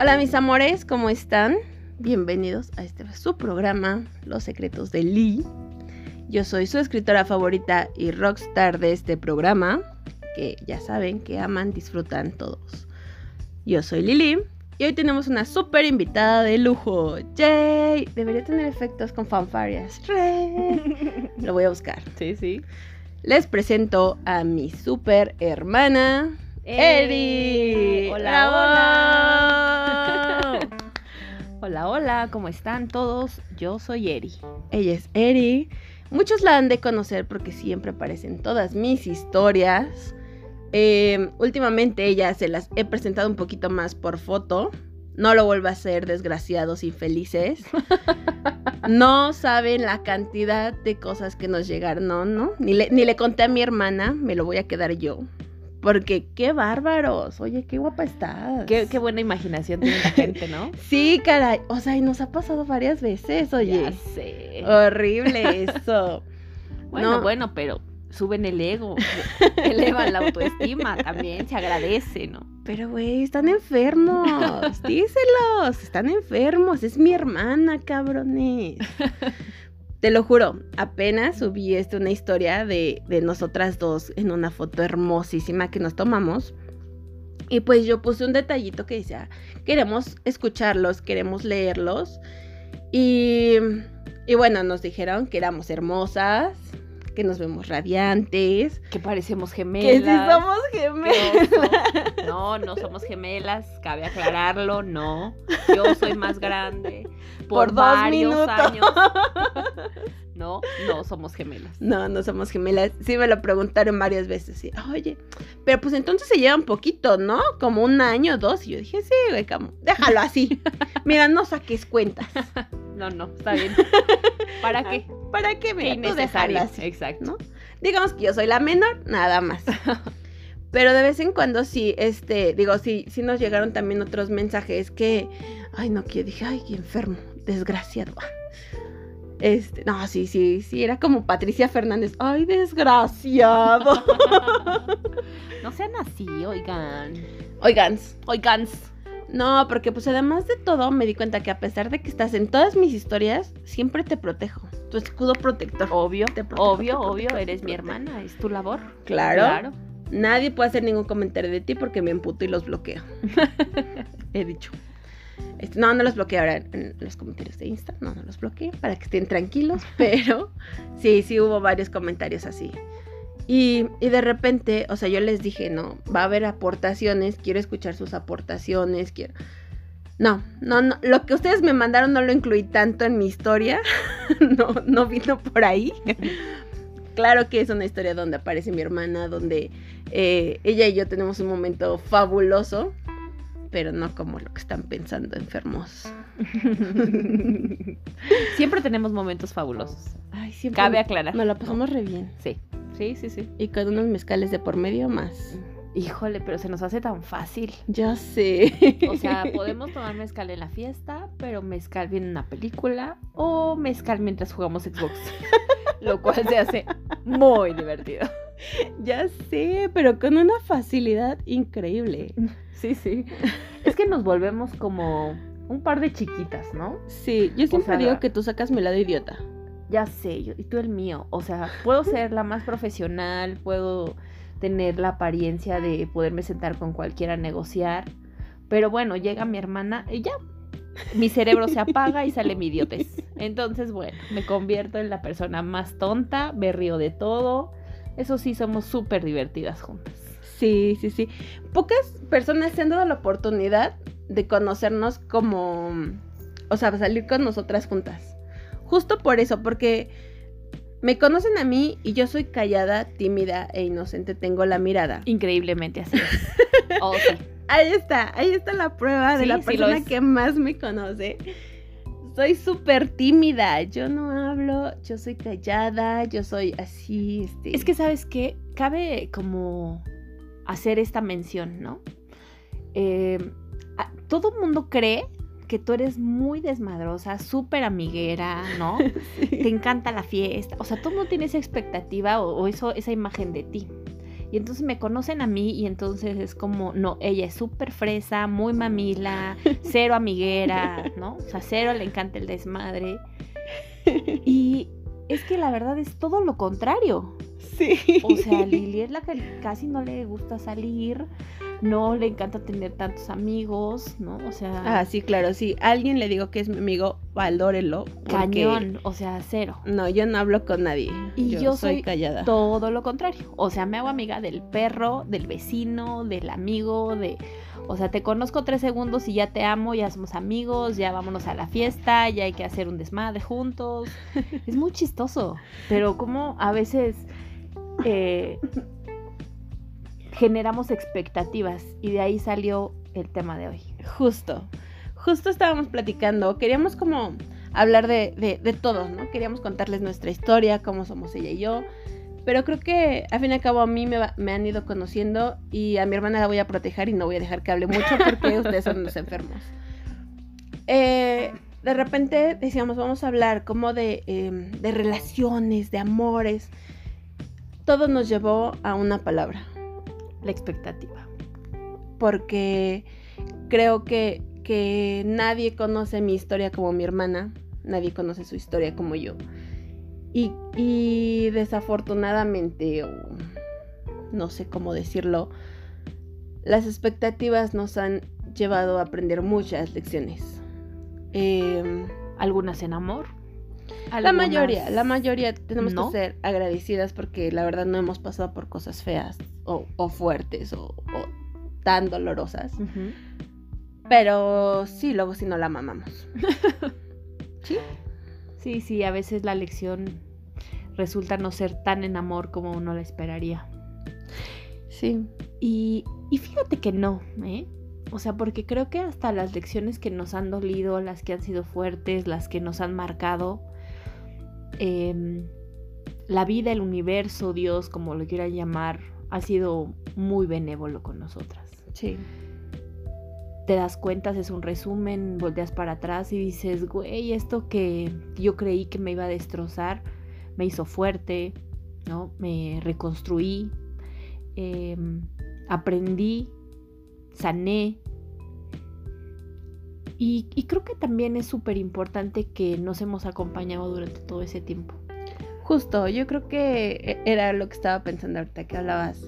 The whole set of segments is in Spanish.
Hola mis amores, ¿cómo están? Bienvenidos a este su programa, Los Secretos de Lee. Yo soy su escritora favorita y rockstar de este programa, que ya saben que aman, disfrutan todos. Yo soy Lili y hoy tenemos una súper invitada de lujo. ¡Yay! Debería tener efectos con fanfarias. Lo voy a buscar. Sí, sí. Les presento a mi súper hermana, Eri. Hola, hola. Hola, hola, ¿cómo están todos? Yo soy Eri. Ella es Eri. Muchos la han de conocer porque siempre aparece en todas mis historias. Eh, últimamente ella se las he presentado un poquito más por foto. No lo vuelvo a hacer, desgraciados infelices. No saben la cantidad de cosas que nos llegaron, no, no. Ni le, ni le conté a mi hermana, me lo voy a quedar yo. Porque qué bárbaros. Oye, qué guapa estás. Qué, qué buena imaginación tiene la gente, ¿no? Sí, caray. O sea, y nos ha pasado varias veces, oye. Ya sé. Horrible eso. Bueno, no. bueno, pero suben el ego, elevan la autoestima también, se agradece, ¿no? Pero, güey, están enfermos. Díselos. Están enfermos. Es mi hermana, cabrones. Te lo juro, apenas subí este, una historia de, de nosotras dos en una foto hermosísima que nos tomamos. Y pues yo puse un detallito que decía, queremos escucharlos, queremos leerlos. Y, y bueno, nos dijeron que éramos hermosas, que nos vemos radiantes, Que parecemos gemelas. que sí somos gemelas. No, no somos gemelas, cabe aclararlo, no. Yo soy más grande. Por, Por dos varios minutos. años. No, no somos gemelas. No, no somos gemelas. Sí me lo preguntaron varias veces. Sí, oye, pero pues entonces se llevan poquito, ¿no? Como un año, dos. Y yo dije, sí, güey, déjalo así. Mira, no saques cuentas. No, no, está bien. ¿Para qué? ¿Para qué? Qué Mira, tú déjalo innecesario. así. Exacto. ¿no? Digamos que yo soy la menor, nada más. Pero de vez en cuando sí, este, digo, sí, sí nos llegaron también otros mensajes que, ay, no, que yo dije, ay, qué enfermo, desgraciado. Este, no, sí, sí, sí, era como Patricia Fernández, ay, desgraciado. No sean así, oigan. Oigan, Oigan. no, porque pues además de todo me di cuenta que a pesar de que estás en todas mis historias, siempre te protejo. Tu escudo protector. Obvio, Te protejo, obvio, te obvio, protejo, eres mi hermana, es tu labor. Claro. Nadie puede hacer ningún comentario de ti porque me emputo y los bloqueo. He dicho. Este, no, no los bloqueo ahora en los comentarios de Insta. No, no los bloqueé para que estén tranquilos. Pero sí, sí hubo varios comentarios así. Y, y de repente, o sea, yo les dije, no, va a haber aportaciones, quiero escuchar sus aportaciones, quiero... No, no, no, lo que ustedes me mandaron no lo incluí tanto en mi historia, no, no vino por ahí. Claro que es una historia donde aparece mi hermana, donde eh, ella y yo tenemos un momento fabuloso, pero no como lo que están pensando enfermos. Siempre tenemos momentos fabulosos. Ay, siempre Cabe aclarar. nos la pasamos re bien. Sí, sí, sí, sí. Y con unos mezcales de por medio más. Híjole, pero se nos hace tan fácil. Ya sé. O sea, podemos tomar mezcal en la fiesta, pero mezcal viene una película o mezcal mientras jugamos Xbox. Lo cual se hace muy divertido. ya sé, pero con una facilidad increíble. Sí, sí. Es que nos volvemos como un par de chiquitas, ¿no? Sí, yo siempre sea, digo que tú sacas mi lado idiota. Ya sé, yo, y tú el mío. O sea, puedo ser la más profesional, puedo tener la apariencia de poderme sentar con cualquiera a negociar. Pero bueno, llega mi hermana y ya. Mi cerebro se apaga y sale mi idiotez. Entonces, bueno, me convierto en la persona más tonta, me río de todo. Eso sí, somos súper divertidas juntas. Sí, sí, sí. Pocas personas se han dado la oportunidad de conocernos como, o sea, salir con nosotras juntas. Justo por eso, porque me conocen a mí y yo soy callada, tímida e inocente, tengo la mirada. Increíblemente así es. Oh, sí. Ahí está, ahí está la prueba de la sí persona que más me conoce. Soy súper tímida, yo no hablo, yo soy callada, yo soy así, este... Es que, ¿sabes qué? Cabe como hacer esta mención, ¿no? Eh, todo el mundo cree que tú eres muy desmadrosa, súper amiguera, ¿no? Te encanta la fiesta. O sea, todo el mundo tiene esa expectativa o, o eso, esa imagen de ti. Y entonces me conocen a mí y entonces es como, no, ella es súper fresa, muy mamila, cero amiguera, ¿no? O sea, cero le encanta el desmadre. Y es que la verdad es todo lo contrario. Sí. O sea, Lili es la que casi no le gusta salir, no le encanta tener tantos amigos, ¿no? O sea. Ah, sí, claro, sí. alguien le digo que es mi amigo, valórelo. Cañón, o sea, cero. No, yo no hablo con nadie. Y yo, soy, callada. Todo lo contrario. O sea, me hago amiga del perro, del vecino, del amigo, de. O sea, te conozco tres segundos y ya te amo, ya somos amigos, ya vámonos a la fiesta, ya hay que hacer un desmadre juntos. es muy chistoso. Pero como a veces eh, generamos expectativas y de ahí salió el tema de hoy. Justo, justo estábamos platicando, queríamos como hablar de, de, todo, ¿no? Queríamos contarles nuestra historia, cómo somos ella y yo. Pero creo que al fin y al cabo a mí me, me, han ido conociendo y a mi hermana la voy a proteger y no voy a dejar que hable mucho porque ustedes son los enfermos. Eh, de repente decíamos, vamos a hablar como de, em, de relaciones, de amores todo nos llevó a una palabra. La expectativa. Porque creo que, que nadie conoce mi historia como mi hermana, nadie conoce su historia como yo. Y, y desafortunadamente, no sé cómo decirlo, las expectativas nos han llevado a aprender muchas lecciones. Em, Algunas en amor, la mayoría, la mayoría tenemos que ser agradecidas porque la verdad no hemos pasado por cosas feas o, fuertes o, tan dolorosas. Pero sí, luego si no la mamamos. ¿Sí? Sí, sí, a veces la lección resulta no ser tan en amor como uno la esperaría. Sí. Y, y fíjate que no, ¿eh? O sea, porque creo que hasta las lecciones que nos han dolido, las que han sido fuertes, las que nos han marcado, Em, la vida, el universo, Dios, como lo quieran llamar, ha sido muy benévolo con nosotras. Sí. Te das cuenta, es un resumen, volteas para atrás y dices, güey, esto que yo creí que me iba a destrozar, me hizo fuerte, ¿no? Me reconstruí, em, aprendí, sané, y, creo que también es súper importante que nos hemos acompañado durante todo ese tiempo. Justo, yo creo que e, era lo que estaba pensando ahorita que hablabas.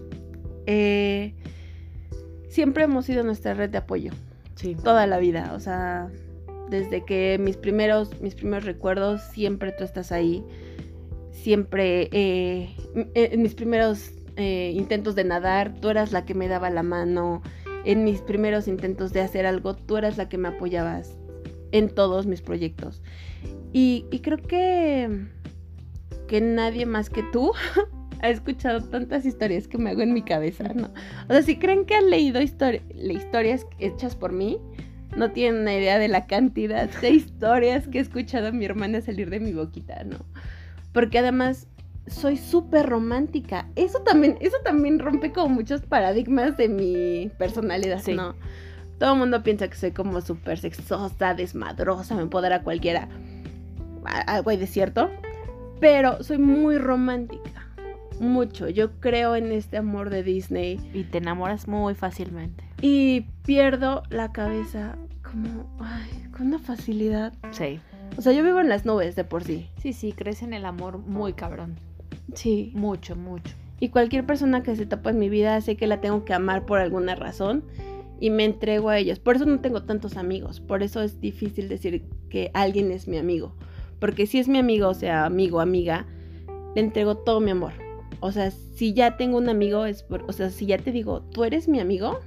Eh, siempre hemos sido nuestra red de apoyo. Sí. Toda la vida. O sea, desde que mis primeros, mis primeros recuerdos, siempre tú estás ahí. Siempre eh, en mis primeros eh, intentos de nadar, tú eras la que me daba la mano en mis primeros intentos de hacer algo, tú eras la que me apoyabas en todos mis proyectos. Y, creo que, que nadie más que tú ha escuchado tantas historias que me hago en mi cabeza, ¿no? O sea, si creen que han leído historias hechas por mí, no tienen una idea de la cantidad de historias que he escuchado a mi hermana salir de mi boquita, ¿no? Porque además soy súper romántica. Eso también, eso también rompe como muchos paradigmas de mi personalidad, ¿no? Todo el mundo piensa que soy como súper sexosa, desmadrosa, me dar a cualquiera. Algo hay de cierto. Pero soy muy romántica. Mucho. Yo creo en este amor de Disney. Y te enamoras muy fácilmente. Y pierdo la cabeza como, ay, con una facilidad. Sí. O sea, yo vivo en las nubes de por sí. Sí, sí, crees en el amor muy cabrón. Sí. Mucho, mucho. Y cualquier persona que se topa en mi vida sé que la tengo que amar por alguna razón y me entrego a ellos. Por eso no tengo tantos amigos. Por eso es difícil decir que alguien es mi amigo. Porque si es mi amigo, o sea, amigo, amiga, le entrego todo mi amor. O sea, si ya tengo un amigo, es por, o sea, si ya te digo, tú eres mi amigo,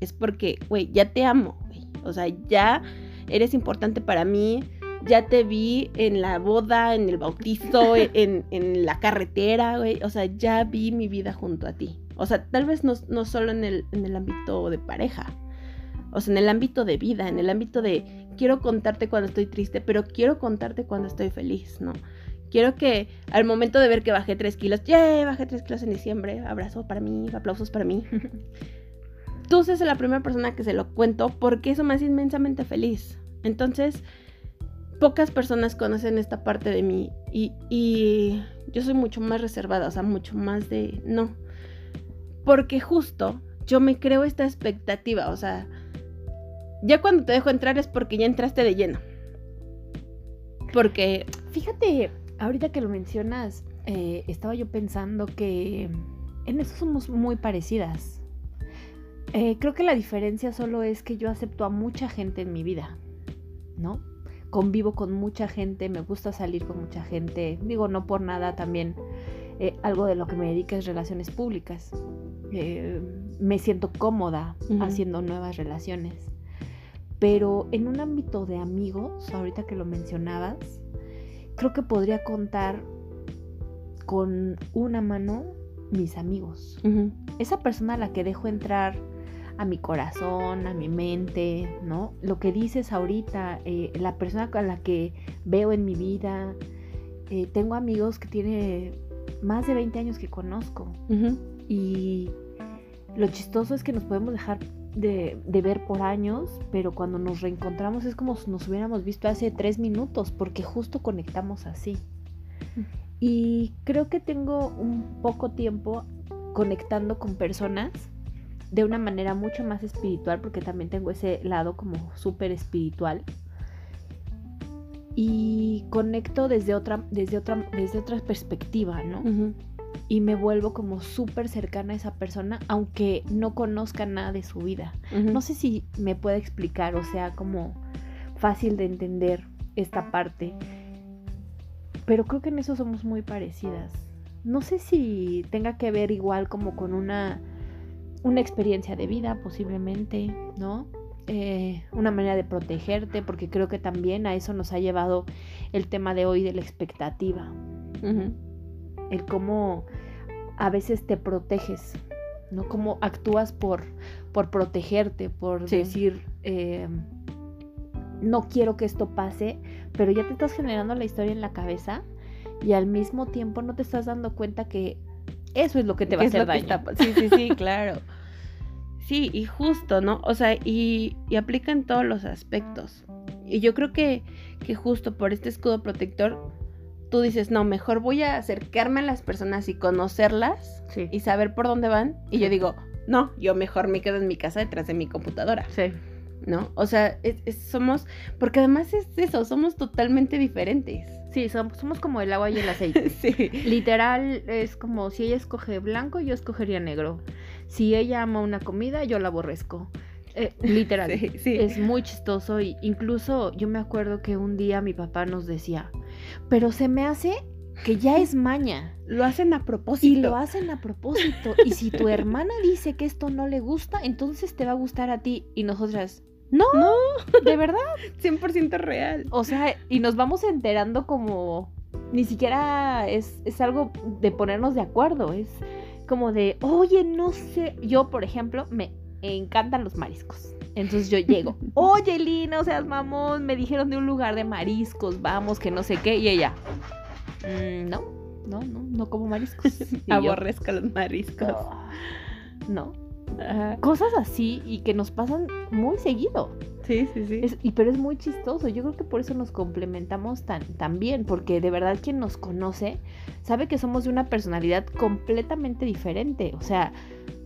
es porque, güey, ya te amo. O sea, ya eres importante para mí, ya te vi en la boda, en el bautizo, en, la carretera, güey. O sea, ya vi mi vida junto a ti. O sea, tal vez no, no solo en el, en el ámbito de pareja. O sea, en el ámbito de vida, en el ámbito de quiero contarte cuando estoy triste, pero quiero contarte cuando estoy feliz, ¿no? Quiero que al momento de ver que bajé tres kilos, ¡yay! Bajé tres kilos en diciembre, abrazo para mí, aplausos para mí. Tú seas la primera persona que se lo cuento porque eso me hace inmensamente feliz. Entonces, pocas personas conocen esta parte de mí y, yo soy mucho más reservada, o sea, mucho más de no. Porque justo yo me creo esta expectativa, o sea, ya cuando te dejo entrar es porque ya entraste de lleno. Porque, fíjate, ahorita que lo mencionas, eh, estaba yo pensando que en eso somos muy parecidas. Eh, creo que la diferencia solo es que yo acepto a mucha gente en mi vida, ¿no? Convivo con mucha gente, me gusta salir con mucha gente, digo, no por nada también. Eh, algo de lo que me dedica es relaciones públicas. me siento cómoda haciendo nuevas relaciones. Pero en un ámbito de amigos, ahorita que lo mencionabas, creo que podría contar con una mano mis amigos. Esa persona a la que dejo entrar a mi corazón, a mi mente, ¿no? Lo que dices ahorita, eh, la persona con la que veo en mi vida. Eh, tengo amigos que tiene más de 20 años que conozco. Y lo chistoso es que nos podemos dejar de, ver por años, pero cuando nos reencontramos es como si nos hubiéramos visto hace tres minutos, porque justo conectamos así. Y creo que tengo un poco tiempo conectando con personas de una manera mucho más espiritual, porque también tengo ese lado como súper espiritual. Y conecto desde otra, desde otra, desde otra perspectiva, ¿no? y me vuelvo como súper cercana a esa persona, aunque no conozca nada de su vida. No sé si me puede explicar, o sea, como fácil de entender esta parte, pero creo que en eso somos muy parecidas. No sé si tenga que ver igual como con una, una experiencia de vida, posiblemente, ¿no? Eh, una manera de protegerte, porque creo que también a eso nos ha llevado el tema de hoy de la expectativa el cómo a veces te proteges, ¿no? Cómo actúas por, por protegerte, por decir, eh, no quiero que esto pase, pero ya te estás generando la historia en la cabeza y al mismo tiempo no te estás dando cuenta que eso es lo que te va a hacer daño. Sí, sí, sí, claro. Sí, y justo, ¿no? O sea, y, y aplica en todos los aspectos. Y yo creo que, que justo por este escudo protector tú dices, no, mejor voy a acercarme a las personas y conocerlas y saber por dónde van. Y yo digo, no, yo mejor me quedo en mi casa detrás de mi computadora. Sí. ¿No? O sea, somos, porque además es eso, somos totalmente diferentes. Sí, somos, somos como el agua y el aceite. sí. Literal, es como si ella escoge blanco, yo escogería negro. Si ella ama una comida, yo la aborrezco. Eh, literal. Sí, Es muy chistoso. Y incluso yo me acuerdo que un día mi papá nos decía, pero se me hace que ya es maña. Lo hacen a propósito. Y lo hacen a propósito. Y si tu hermana dice que esto no le gusta, entonces te va a gustar a ti. Y nosotras, no, no, de verdad. 100% real. O sea, y nos vamos enterando como, ni siquiera es, es algo de ponernos de acuerdo. Es como de, oye, no sé. Yo, por ejemplo, me encantan los mariscos. Entonces yo llego, oye Lina, o sea, mamón, me dijeron de un lugar de mariscos, vamos, que no sé qué, y ella, mm, no, no, no, no como mariscos. Aborrezco los mariscos. no. Cosas así y que nos pasan muy seguido. Sí, sí, sí. y, pero es muy chistoso. Yo creo que por eso nos complementamos tan, tan bien. Porque de verdad quien nos conoce sabe que somos de una personalidad completamente diferente. O sea,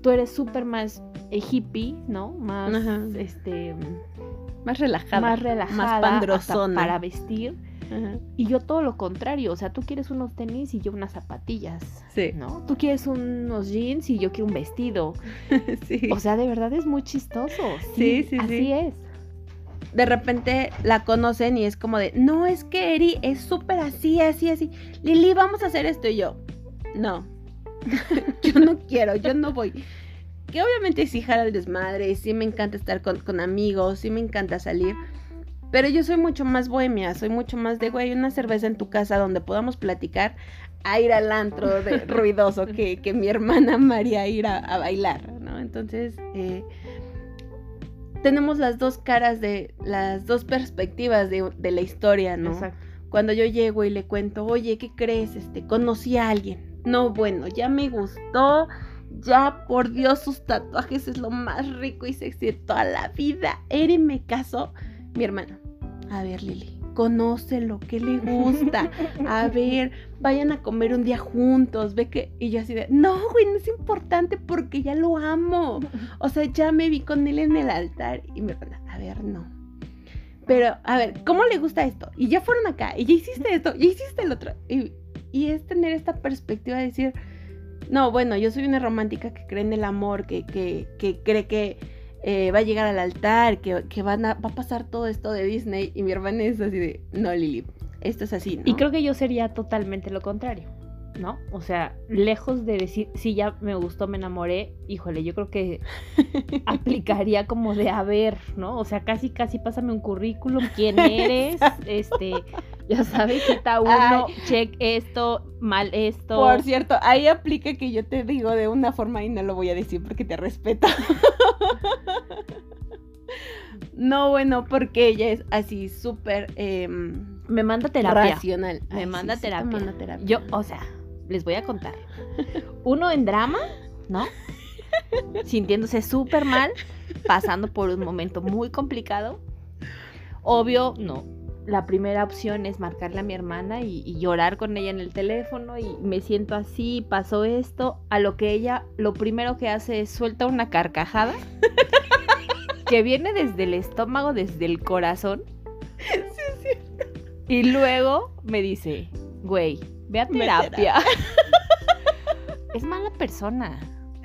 tú eres súper más eh, hippie, ¿no? Más, este... Más relajada. Más relajada. Más para vestir. Y yo todo lo contrario, o sea, tú quieres unos tenis y yo unas zapatillas. Sí. ¿No? Tú quieres unos jeans y yo quiero un vestido. sí. O sea, de verdad es muy chistoso. Sí, sí, sí. Así es. De repente la conocen y es como de, no, es que Eri es súper así, así, así. Lili, vamos a hacer esto y yo. No, yo no quiero, yo no voy. Que obviamente sí jala el desmadre, sí me encanta estar con, amigos, sí me encanta salir. Pero yo soy mucho más bohemia, soy mucho más de, güey, una cerveza en tu casa donde podamos platicar a ir al antro de ruidoso que, que mi hermana María ir a, bailar, ¿no? Entonces, eh, tenemos las dos caras de, las dos perspectivas de, de la historia, ¿no? Exacto. Cuando yo llego y le cuento, oye, ¿qué crees? Este, conocí a alguien no, bueno, ya me gustó. Ya, por Dios, sus tatuajes es lo más rico y sexy de toda la vida. Eri me casó. Mi hermana. A ver, Lili. Conócelo, ¿qué le gusta? A ver, vayan a comer un día juntos, ve que... Y yo así de, no, güey, no es importante porque ya lo amo. O sea, ya me vi con él en el altar y me van a ver, no. Pero, a ver, ¿cómo le gusta esto? Y ya fueron acá, y ya hiciste esto, y hiciste el otro. Y, y es tener esta perspectiva de decir, no, bueno, yo soy una romántica que cree en el amor, que, que, que cree que eh, va a llegar al altar, que, que van a, va a pasar todo esto de Disney. Y mi hermana es así de, no, Lili, esto es así. ¿no? Y creo que yo sería totalmente lo contrario, ¿no? O sea, lejos de decir, sí, ya me gustó, me enamoré, híjole, yo creo que aplicaría como de a ver, ¿no? O sea, casi, casi pásame un currículum, quién eres, este, ya sabes, está uno, Ay. check esto, mal esto. Por cierto, ahí aplica que yo te digo de una forma y no lo voy a decir porque te respeto. no, bueno, porque ella es así súper em, me manda terapia. racional. Me manda sí, terapia. manda terapia. Yo, o sea, les voy a contar. Uno en drama, ¿no? Sintiéndose súper mal, pasando por un momento muy complicado. Obvio, no. La primera opción es marcarle a mi hermana y, y llorar con ella en el teléfono y me siento así, pasó esto. A lo que ella, lo primero que hace es suelta una carcajada que viene desde el estómago, desde el corazón. Y luego me dice, güey, ve a terapia. es mala persona.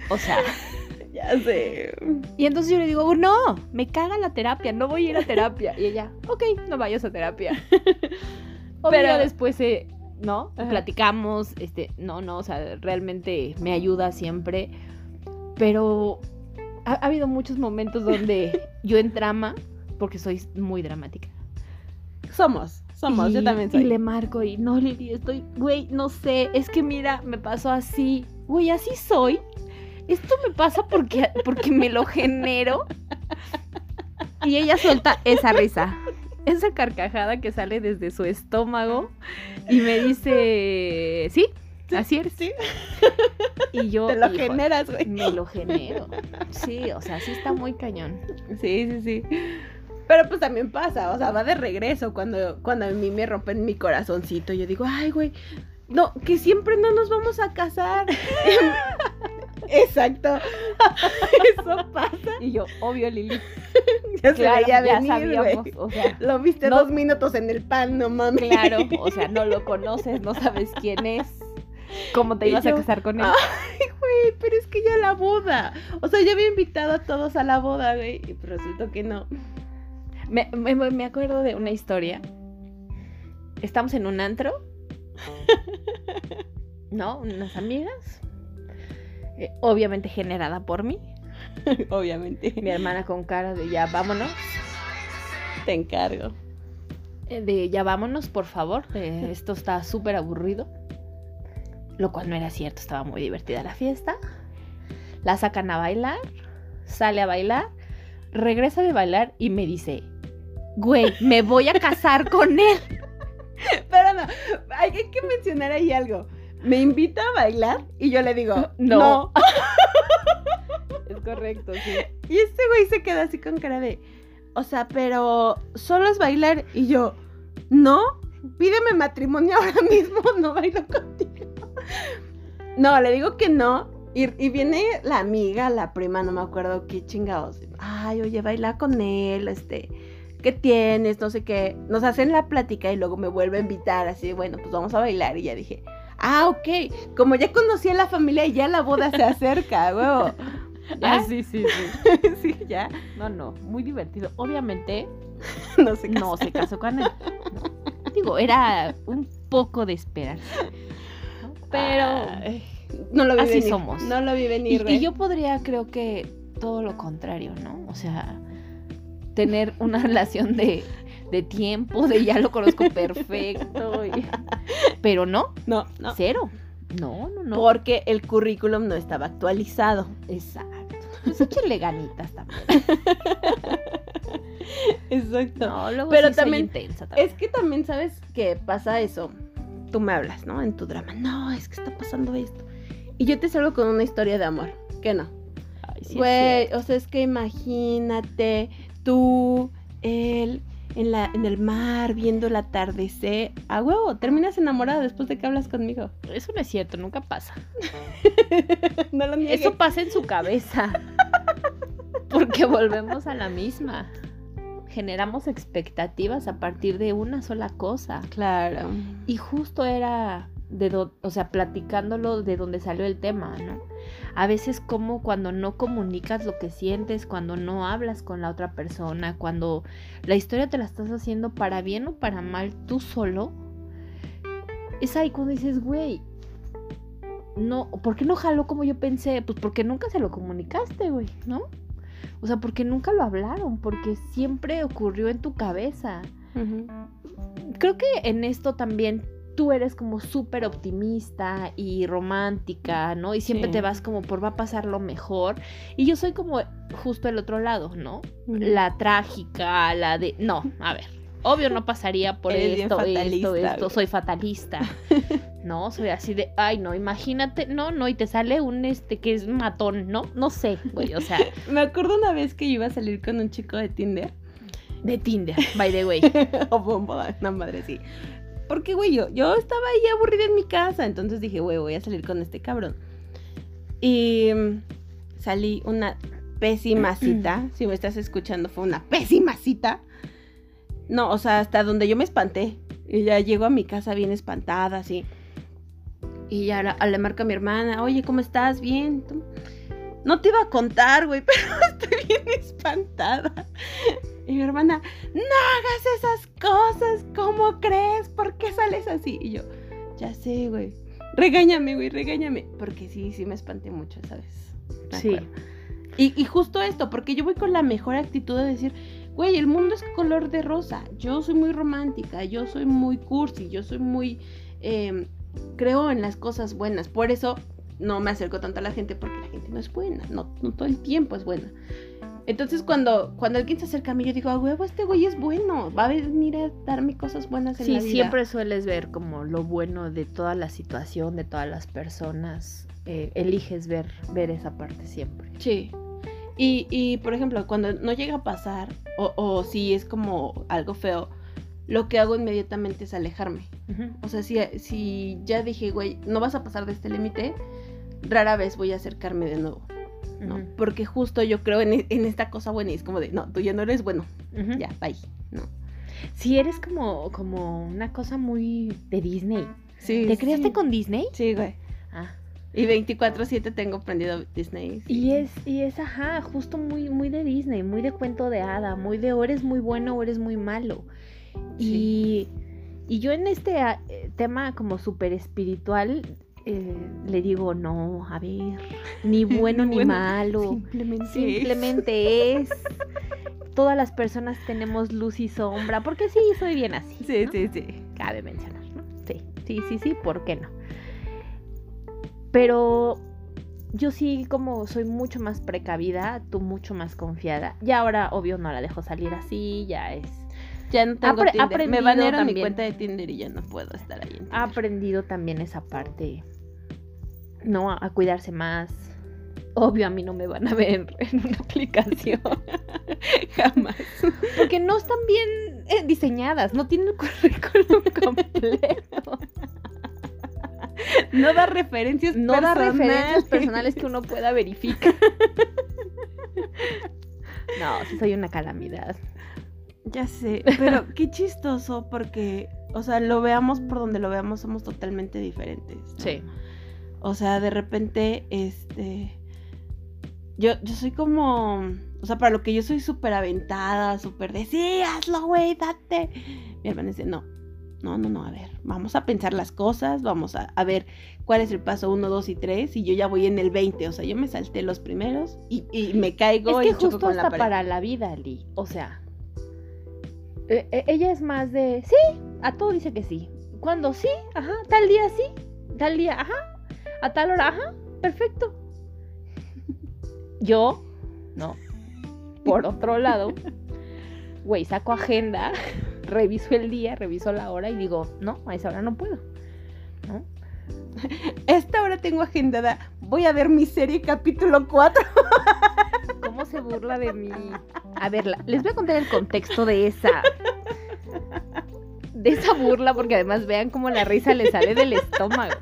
O sea, Ya sé. y entonces yo le digo, no, me caga la terapia, no voy a ir a terapia. Y ella, ok, no vayas a terapia. Pero Pero- después, eh, ¿no? Ajá. Platicamos, este, no, no, o sea, realmente me ayuda siempre. Pero ha, ha habido muchos momentos donde yo en trama, porque soy muy dramática. Somos, somos, yo Y- también soy. Y le marco y no, Lili, estoy, güey, no sé, es que mira, me pasó así, güey, así soy. Esto me pasa porque, porque me lo genero. Y ella suelta esa risa, esa carcajada que sale desde su estómago y me dice, sí, así eres. Sí, Y yo, te lo generas, güey. me lo genero. Sí, o sea, sí está muy cañón. Sí, sí, sí. Pero pues también pasa, o sea, va de regreso cuando, cuando a mí me rompen mi corazoncito. Yo digo, ay, güey, no, que siempre no nos vamos a casar. Exacto. Eso pasa. Y yo, obvio, Lili, Ya se claro, veía ya venir, sabíamos, güey. o sea, Lo viste No- dos minutos en el pan, no mames. Claro, o sea, no lo conoces, no sabes quién es, cómo te Y ibas a yo, casar con él. Ay, güey, pero es que ya la boda. O sea, ya había invitado a todos a la boda, güey. Y pues resultó que no. Me, me- me acuerdo de una historia. Estamos en un antro, ¿no? Unas amigas, eh, obviamente generada por mí. Obviamente. Mi hermana con cara de ya vámonos, Te encargo. eh, de ya vámonos, por favor, eh, esto está súper aburrido. Lo cual no era cierto, estaba muy divertida la fiesta. La sacan a bailar, sale a bailar, regresa de bailar y me dice, güey, me voy a casar con él. Pero no, hay que mencionar ahí algo. Me invita a bailar y yo le digo, No. no. Es correcto, sí. Y este güey se queda así con cara de, o sea, pero solo es bailar. Y yo, no, pídeme matrimonio ahora mismo, no bailo contigo. No, le digo que no. Y, y viene la amiga, la prima, no me acuerdo qué chingados. Ay, oye, baila con él, este, ¿qué tienes? No sé qué. Nos hacen la plática y luego me vuelve a invitar, así, bueno, pues vamos a bailar. Y ya dije, ah, ok. Como ya conocí a la familia y ya la boda se acerca, huevo. ¿Ya? Ah, sí, sí, sí. sí, ya. No, no, muy divertido. Obviamente No sé no se casó con él. ¿no? Digo, era un poco de esperar. Pero... Ay, no lo vi así venir. somos. No lo vi venir, y yo podría, creo que todo lo contrario, ¿no? O sea, tener una relación de, de tiempo, de ya lo conozco perfecto. y- Pero no, No, no. cero. No, no, no. Porque el currículum no estaba actualizado. Exacto. Pues échenle ganitas también. Exacto. No, luego Pero sí soy también intensa también. Es que también sabes que pasa eso. Tú me hablas, ¿no? En tu drama. No, es que está pasando esto. Y yo te salgo con una historia de amor. ¿Qué no? Sí Güey, cierto. o sea, es que imagínate tú, él, en, la, en el mar, viendo el atardecer. A huevo, terminas enamorada después de que hablas conmigo. Eso no es cierto, nunca pasa. no lo niegues. Eso pasa en su cabeza. Porque volvemos a la misma. Generamos expectativas a partir de una sola cosa. Claro. Y justo era de do- o sea, platicándolo de donde salió el tema, ¿no? A veces como cuando no comunicas lo que sientes, cuando no hablas con la otra persona, cuando la historia te la estás haciendo para bien o para mal tú solo, es ahí cuando dices, güey, no, ¿por qué no jaló como yo pensé? Pues porque nunca se lo comunicaste, güey, ¿no? O sea, porque nunca lo hablaron, porque siempre ocurrió en tu cabeza creo que en esto también tú eres como súper optimista y romántica, ¿no? Y siempre Sí. te vas como por va a pasar lo mejor. Y yo soy como justo el otro lado, ¿no? La trágica, la de... No, a ver. Obvio no pasaría por Eres esto, esto, esto. Soy fatalista. No, soy así de, ay, no, imagínate, no, no, y te sale un este que es matón, ¿no? No sé, güey, o sea, Me acuerdo una vez que iba a salir con un chico de Tinder. de Tinder, by the way. o bombo, una madre sí. Porque, güey, yo, yo estaba ahí aburrida en mi casa, entonces dije, güey, voy a salir con este cabrón. Y mm, salí una pésima cita. si me estás escuchando, fue una pésima cita. No, o sea, hasta donde yo me espanté. Y ya llego a mi casa bien espantada, así. Y ya la- le marco a mi hermana, oye, ¿cómo estás? Bien. No te iba a contar, güey, pero estoy bien espantada. Y mi hermana, no hagas esas cosas, ¿cómo crees? ¿Por qué sales así? Y yo, ya sé, güey. Regáñame, güey, regáñame. Porque sí, sí me espanté mucho, ¿sabes? Me Sí. Y, y justo esto, porque yo voy con la mejor actitud de decir, güey, el mundo es color de rosa. Yo soy muy romántica, yo soy muy cursi, yo soy muy... eh, creo en las cosas buenas. Por eso no me acerco tanto a la gente, porque la gente no es buena. No, no todo el tiempo es buena. Entonces cuando, cuando alguien se acerca a mí, yo digo, a huevo, este güey es bueno. Va a venir a darme cosas buenas en Sí, la vida. siempre sueles ver como lo bueno de toda la situación, de todas las personas. eh, eliges ver, ver esa parte siempre. Sí. Y, y, por ejemplo, cuando no llega a pasar, o, o si es como algo feo, lo que hago inmediatamente es alejarme. O sea, si, si ya dije, güey, no vas a pasar de este límite, rara vez voy a acercarme de nuevo, ¿no? Porque justo yo creo en, en esta cosa buena y es como de, no, tú ya no eres bueno, ya, bye, ¿no? Sí, eres como, como una cosa muy de Disney. Sí, ¿Te criaste sí. con Disney? Sí, güey. Ah. Y 24/7 tengo prendido Disney. sí. Y es, y es, ajá, justo muy, muy de Disney, muy de cuento de hada, muy de o eres muy bueno o eres muy malo. Y, y yo en este ah, eh, tema como súper espiritual eh, le digo, no, a ver, ni bueno ni Bueno, malo, Simplemente. simplemente es. Todas las personas tenemos luz y sombra, porque sí, soy bien así. Sí, ¿no? sí, sí. Cabe mencionar, ¿no? Sí, sí, sí, sí, ¿por qué no? Pero yo sí como soy mucho más precavida, tú mucho más confiada. Y ahora, obvio, no la dejo salir así, ya es... Ya no tengo Apre- Tinder. Me banearon mi cuenta de Tinder y ya no puedo estar ahí en Tinder. Ha aprendido también esa parte, ¿no? A, a cuidarse más. Obvio, a mí no me van a ver en una aplicación. Jamás. Porque no están bien eh, diseñadas, no tienen el currículum completo. No da referencias No da personales. referencias personales que uno pueda verificar. No, sí soy una calamidad. Ya sé, pero qué chistoso porque, o sea, lo veamos por donde lo veamos, somos totalmente diferentes. ¿no? O sea, de repente, este. Yo, yo soy como. O sea, para lo que yo soy súper aventada, súper de sí, hazlo, güey, date. Mi hermana dice, no, no, no, no, a ver, vamos a pensar las cosas, vamos a, a ver cuál es el paso 1, 2 y 3, y yo ya voy en el 20. O sea, yo me salté los primeros y, y me caigo Es que y choco justo con la hasta pared. para la vida, Lee. O sea, eh, eh, ella es más de sí, a todo dice que sí. Cuando sí, ajá, tal día sí, tal día, ajá, a tal hora, ajá, perfecto. Yo, no. Por otro lado, güey, saco agenda, reviso el día, reviso la hora y digo, no, a esa hora no puedo. ¿No? Esta hora tengo agendada, voy a ver mi serie capítulo 4. ¿Cómo se burla de mí? A ver, les voy a contar el contexto de esa de esa burla, porque además vean cómo la risa le sale del estómago.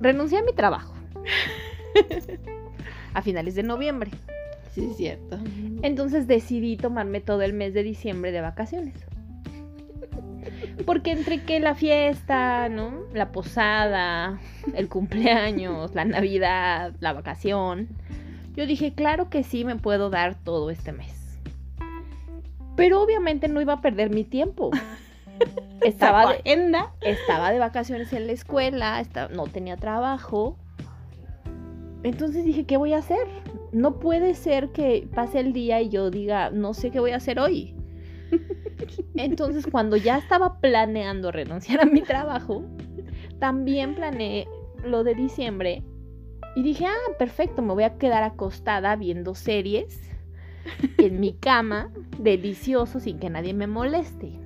Renuncié a mi trabajo a finales de noviembre. Sí, es cierto. Entonces decidí tomarme todo el mes de diciembre de vacaciones. Porque entre que la fiesta, ¿no? La posada, el cumpleaños, la Navidad, la vacación, yo dije, claro que sí me puedo dar todo este mes. Pero obviamente no iba a perder mi tiempo. Estaba de, agenda. estaba de vacaciones en la escuela, no tenía trabajo. Entonces dije, ¿qué voy a hacer? No puede ser que pase el día y yo diga, no sé qué voy a hacer hoy. Entonces, cuando ya estaba planeando renunciar a mi trabajo, también planeé lo de diciembre y dije, ah, perfecto, me voy a quedar acostada viendo series en mi cama, delicioso, sin que nadie me moleste.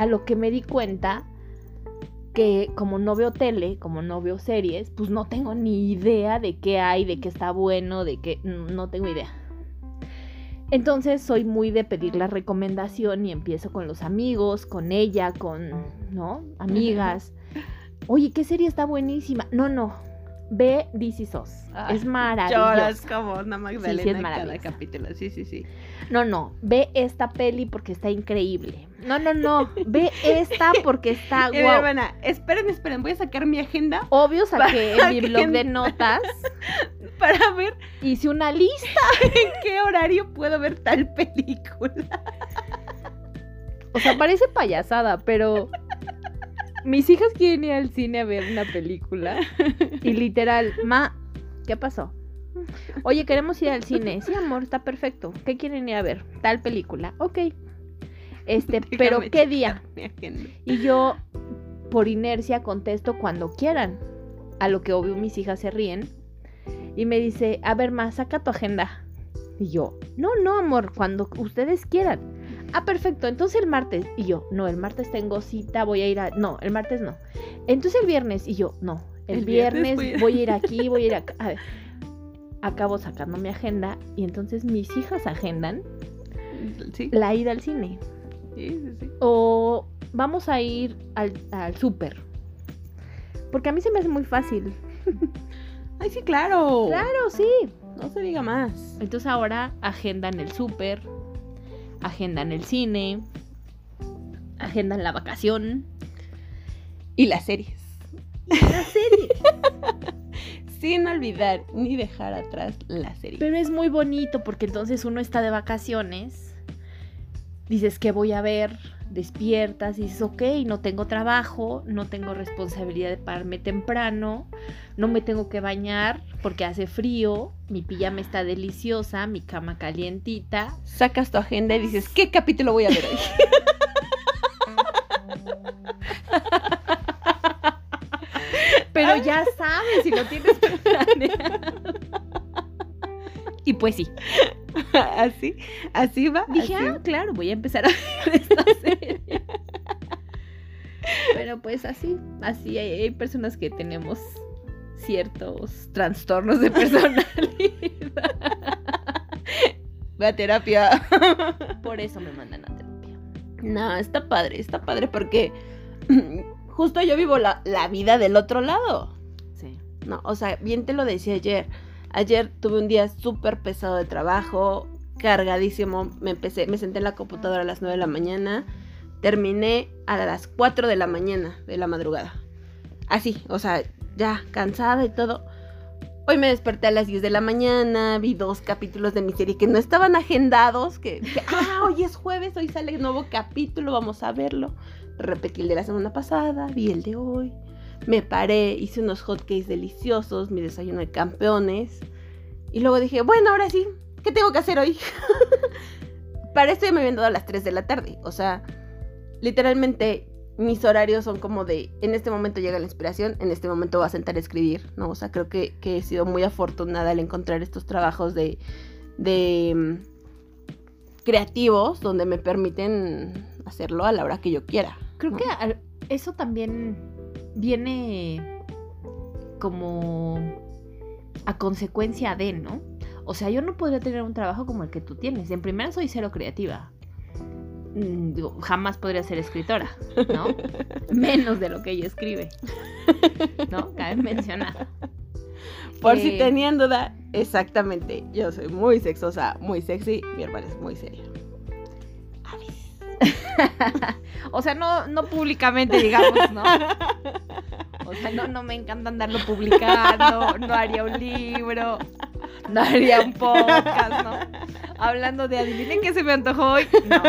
A lo que me di cuenta que como no veo tele, como no veo series, pues no tengo ni idea de qué hay, de qué está bueno, de qué no tengo idea. Entonces soy muy de pedir la recomendación y empiezo con los amigos, con ella, con, ¿no? Amigas. Oye, ¿qué serie está buenísima? No, no. Ve This Is Us. Ay, es maravillosa. Lloras como una Magdalena Sí, sí, es cada capítulo. Sí, sí, sí. No, no, ve esta peli porque está increíble. No, no, no, ve esta porque está guau. hermana, esperen, esperen, voy a sacar mi agenda Obvio saqué en mi blog de no- notas, para ver hice una lista. en qué horario puedo ver tal película. O sea, parece payasada, pero mis hijas quieren ir al cine a ver una película y literal, ma, ¿qué pasó? Oye, queremos ir al cine. Sí, amor, está perfecto. ¿Qué quieren ir a ver? Tal película. Ok. Este, pero ¿qué día? Y yo, por inercia, contesto cuando quieran. A lo que obvio mis hijas se ríen. Y me dice, a ver, ma, saca tu agenda. Y yo, no, no, amor, cuando ustedes quieran. Ah, perfecto, entonces el martes. Y yo, no, el martes tengo cita, voy a ir a... No, el martes no. Entonces el viernes. Y yo, no, el, El viernes viernes, voy a ir aquí, voy a ir acá. A ver, acabo sacando mi agenda y entonces mis hijas agendan Sí, la ida al cine. sí, sí, sí. O vamos a ir al, al súper. Porque a mí se me hace muy fácil. Ay, sí, claro. Claro, sí. No se diga más. Entonces ahora agendan el súper, agendan el cine, agendan la vacación. Y las series. La serie. Sin olvidar ni dejar atrás la serie. Pero es muy bonito porque entonces uno está de vacaciones. Dices, ¿qué voy a ver? Despiertas y dices, ok, no tengo trabajo, no tengo responsabilidad de pararme temprano, no me tengo que bañar porque hace frío, mi pijama está deliciosa, mi cama calientita. Sacas tu agenda y dices, ¿qué capítulo voy a ver hoy? Pero ya sabes si lo tienes planeado. Y pues sí, así, así va. Dije, así ah, claro, voy a empezar a ver esta serie. Pero pues así, así hay, hay personas que tenemos ciertos trastornos de personalidad. Ve a terapia. Por eso me mandan a terapia. No, está padre, está padre porque justo yo vivo la, la vida del otro lado. Sí. No, o sea, bien te lo decía ayer. Ayer tuve un día súper pesado de trabajo, cargadísimo. Me empecé, me senté en la computadora a las 9 de la mañana. Terminé a las 4 de la mañana de la madrugada. Así, o sea, ya cansada y todo. Hoy me desperté a las 10 de la mañana, vi dos capítulos de mi serie que no estaban agendados, que, que, ah, hoy es jueves, hoy sale el nuevo capítulo, vamos a verlo. Repetí el de la semana pasada, vi el de hoy. Me paré, hice unos hotcakes deliciosos, mi desayuno de campeones. Y luego dije, bueno, ahora sí, ¿qué tengo que hacer hoy? Para esto ya me habían dado a las 3 de la tarde. O sea, literalmente mis horarios son como de, en este momento llega la inspiración, en este momento voy a sentar a escribir, ¿no? O sea, creo que, que he sido muy afortunada al encontrar estos trabajos de, de mm, creativos donde me permiten hacerlo a la hora que yo quiera. Creo ¿no? que eso también viene como a consecuencia de, ¿no? O sea, yo no podría tener un trabajo como el que tú tienes. En primera soy cero creativa. Mm, digo, jamás podría ser escritora, ¿no? Menos de lo que ella escribe. ¿No? Cabe mencionar. Por si Eh, tenían duda, exactamente. Yo soy muy sexosa, muy sexy. Mi hermana es muy seria. O sea, no, no públicamente, digamos, ¿no? O sea, no, no me encanta andarlo publicando, no haría un libro, no haría un podcast, ¿no? Hablando de adivinen qué se me antojó hoy. No.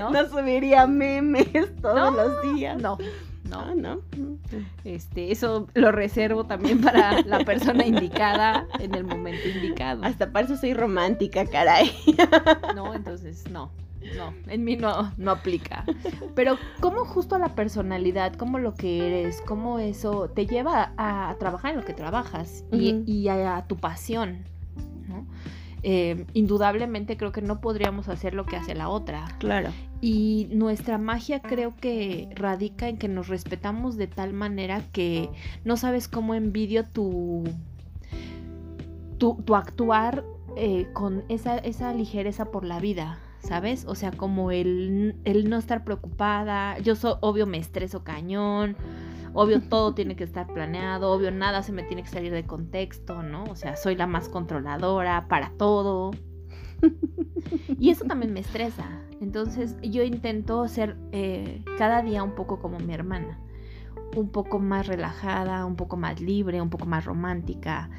¿No? No subiría memes todos No, los días. No, No, no. no. Este, eso lo reservo también para la persona indicada en el momento indicado. Hasta para eso soy romántica, caray. No, entonces no. No, en mí no, no aplica. Pero cómo justo la personalidad, cómo lo que eres, cómo eso te lleva a, trabajar en lo que trabajas y, y a, a tu pasión, ¿no? Eh, indudablemente creo que no podríamos hacer lo que hace la otra. Claro. Y nuestra magia creo que radica en que nos respetamos de tal manera que no sabes cómo envidio tu, tu, tu actuar eh, con esa, esa ligereza por la vida, ¿sabes? O sea, como el, el no estar preocupada. Yo so, obvio me estreso cañón. Obvio todo tiene que estar planeado, obvio nada se me tiene que salir de contexto, ¿no? O sea, soy la más controladora para todo. Y eso también me estresa. Entonces yo intento ser eh, cada día un poco como mi hermana. Un poco más relajada, un poco más libre, un poco más romántica,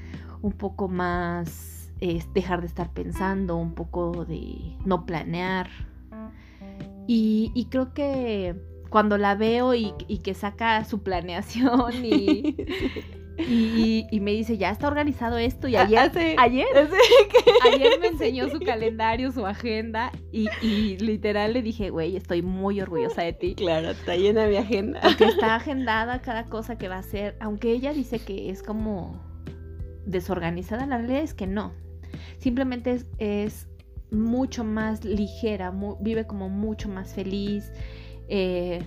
un poco más eh, dejar de estar pensando, un poco de no planear. Y, y creo que cuando la veo y, y que saca su planeación y, y, y me dice, ya está organizado esto. Y ayer, Hace- ayer hace que- Ayer me enseñó su calendario, su agenda y, y literal le dije, güey, estoy muy orgullosa de ti. Claro, está llena mi agenda. Porque está agendada cada cosa que va a hacer, aunque ella dice que es como desorganizada, la realidad es que no. Simplemente es, es mucho más ligera, mu- vive como mucho más feliz. eh,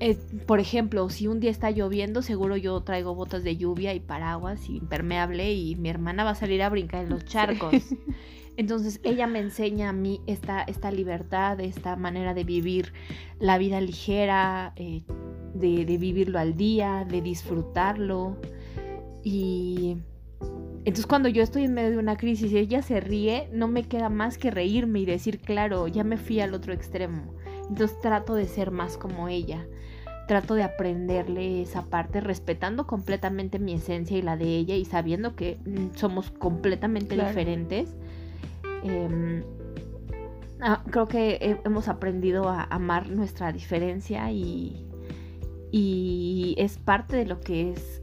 eh, por ejemplo, si un día está lloviendo, seguro yo traigo botas de lluvia y paraguas y impermeable y mi hermana va a salir a brincar en los charcos. Entonces ella me enseña a mí esta, esta libertad, esta manera de vivir la vida ligera, eh, de, de vivirlo al día, de disfrutarlo. Y entonces cuando yo estoy en medio de una crisis y ella se ríe, no me queda más que reírme y decir, claro, ya me fui al otro extremo. Entonces trato de ser más como ella. Trato de aprenderle esa parte, respetando completamente mi esencia y la de ella y sabiendo que mm, somos completamente Claro. diferentes. Em, ah, creo que he- hemos aprendido a amar nuestra diferencia y, y es parte de lo que es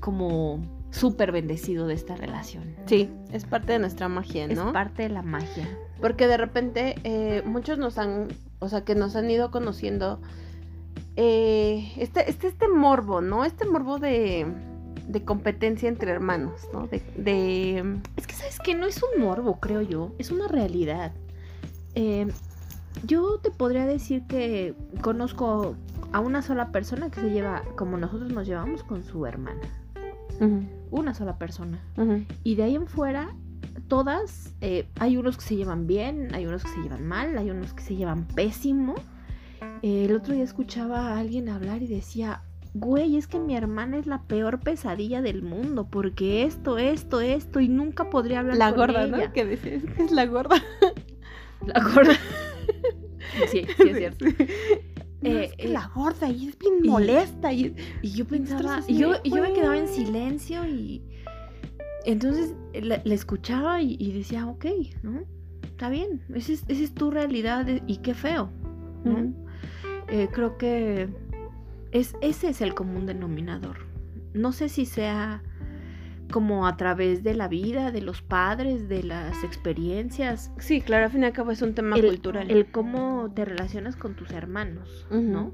como súper bendecido de esta relación. Sí, es parte de nuestra magia, Es ¿no? parte de la magia. Porque de repente eh, muchos nos han, o sea, que nos han ido conociendo eh, este, este, este morbo, ¿no? Este morbo de, de competencia entre hermanos, ¿no? De, de- Es que, ¿sabes que No es un morbo, creo yo. Es una realidad. Eh, yo te podría decir que conozco a una sola persona que se lleva como nosotros nos llevamos con su hermana. Una sola persona. Y de ahí en fuera, todas, eh, hay unos que se llevan bien, hay unos que se llevan mal, hay unos que se llevan pésimo. Eh, el otro día escuchaba a alguien hablar y decía, güey, es que mi hermana es la peor pesadilla del mundo, porque esto, esto, esto, y nunca podría hablar La con gorda, ella". ¿no? Que es la gorda. La gorda. sí, sí, es cierto. No, Eh, es que eh, la gorda y es bien y- molesta y Y yo pensaba, y yo, y yo me quedaba en silencio y entonces la, la escuchaba y, y decía, ok, ¿no? Está bien, esa es, esa es tu realidad y qué feo. Eh, creo que es, ese es el común denominador. No sé si sea como a través de la vida, de los padres, de las experiencias, Sí, claro, al fin y al cabo es un tema el, cultural. el cómo te relacionas con tus hermanos. ¿no?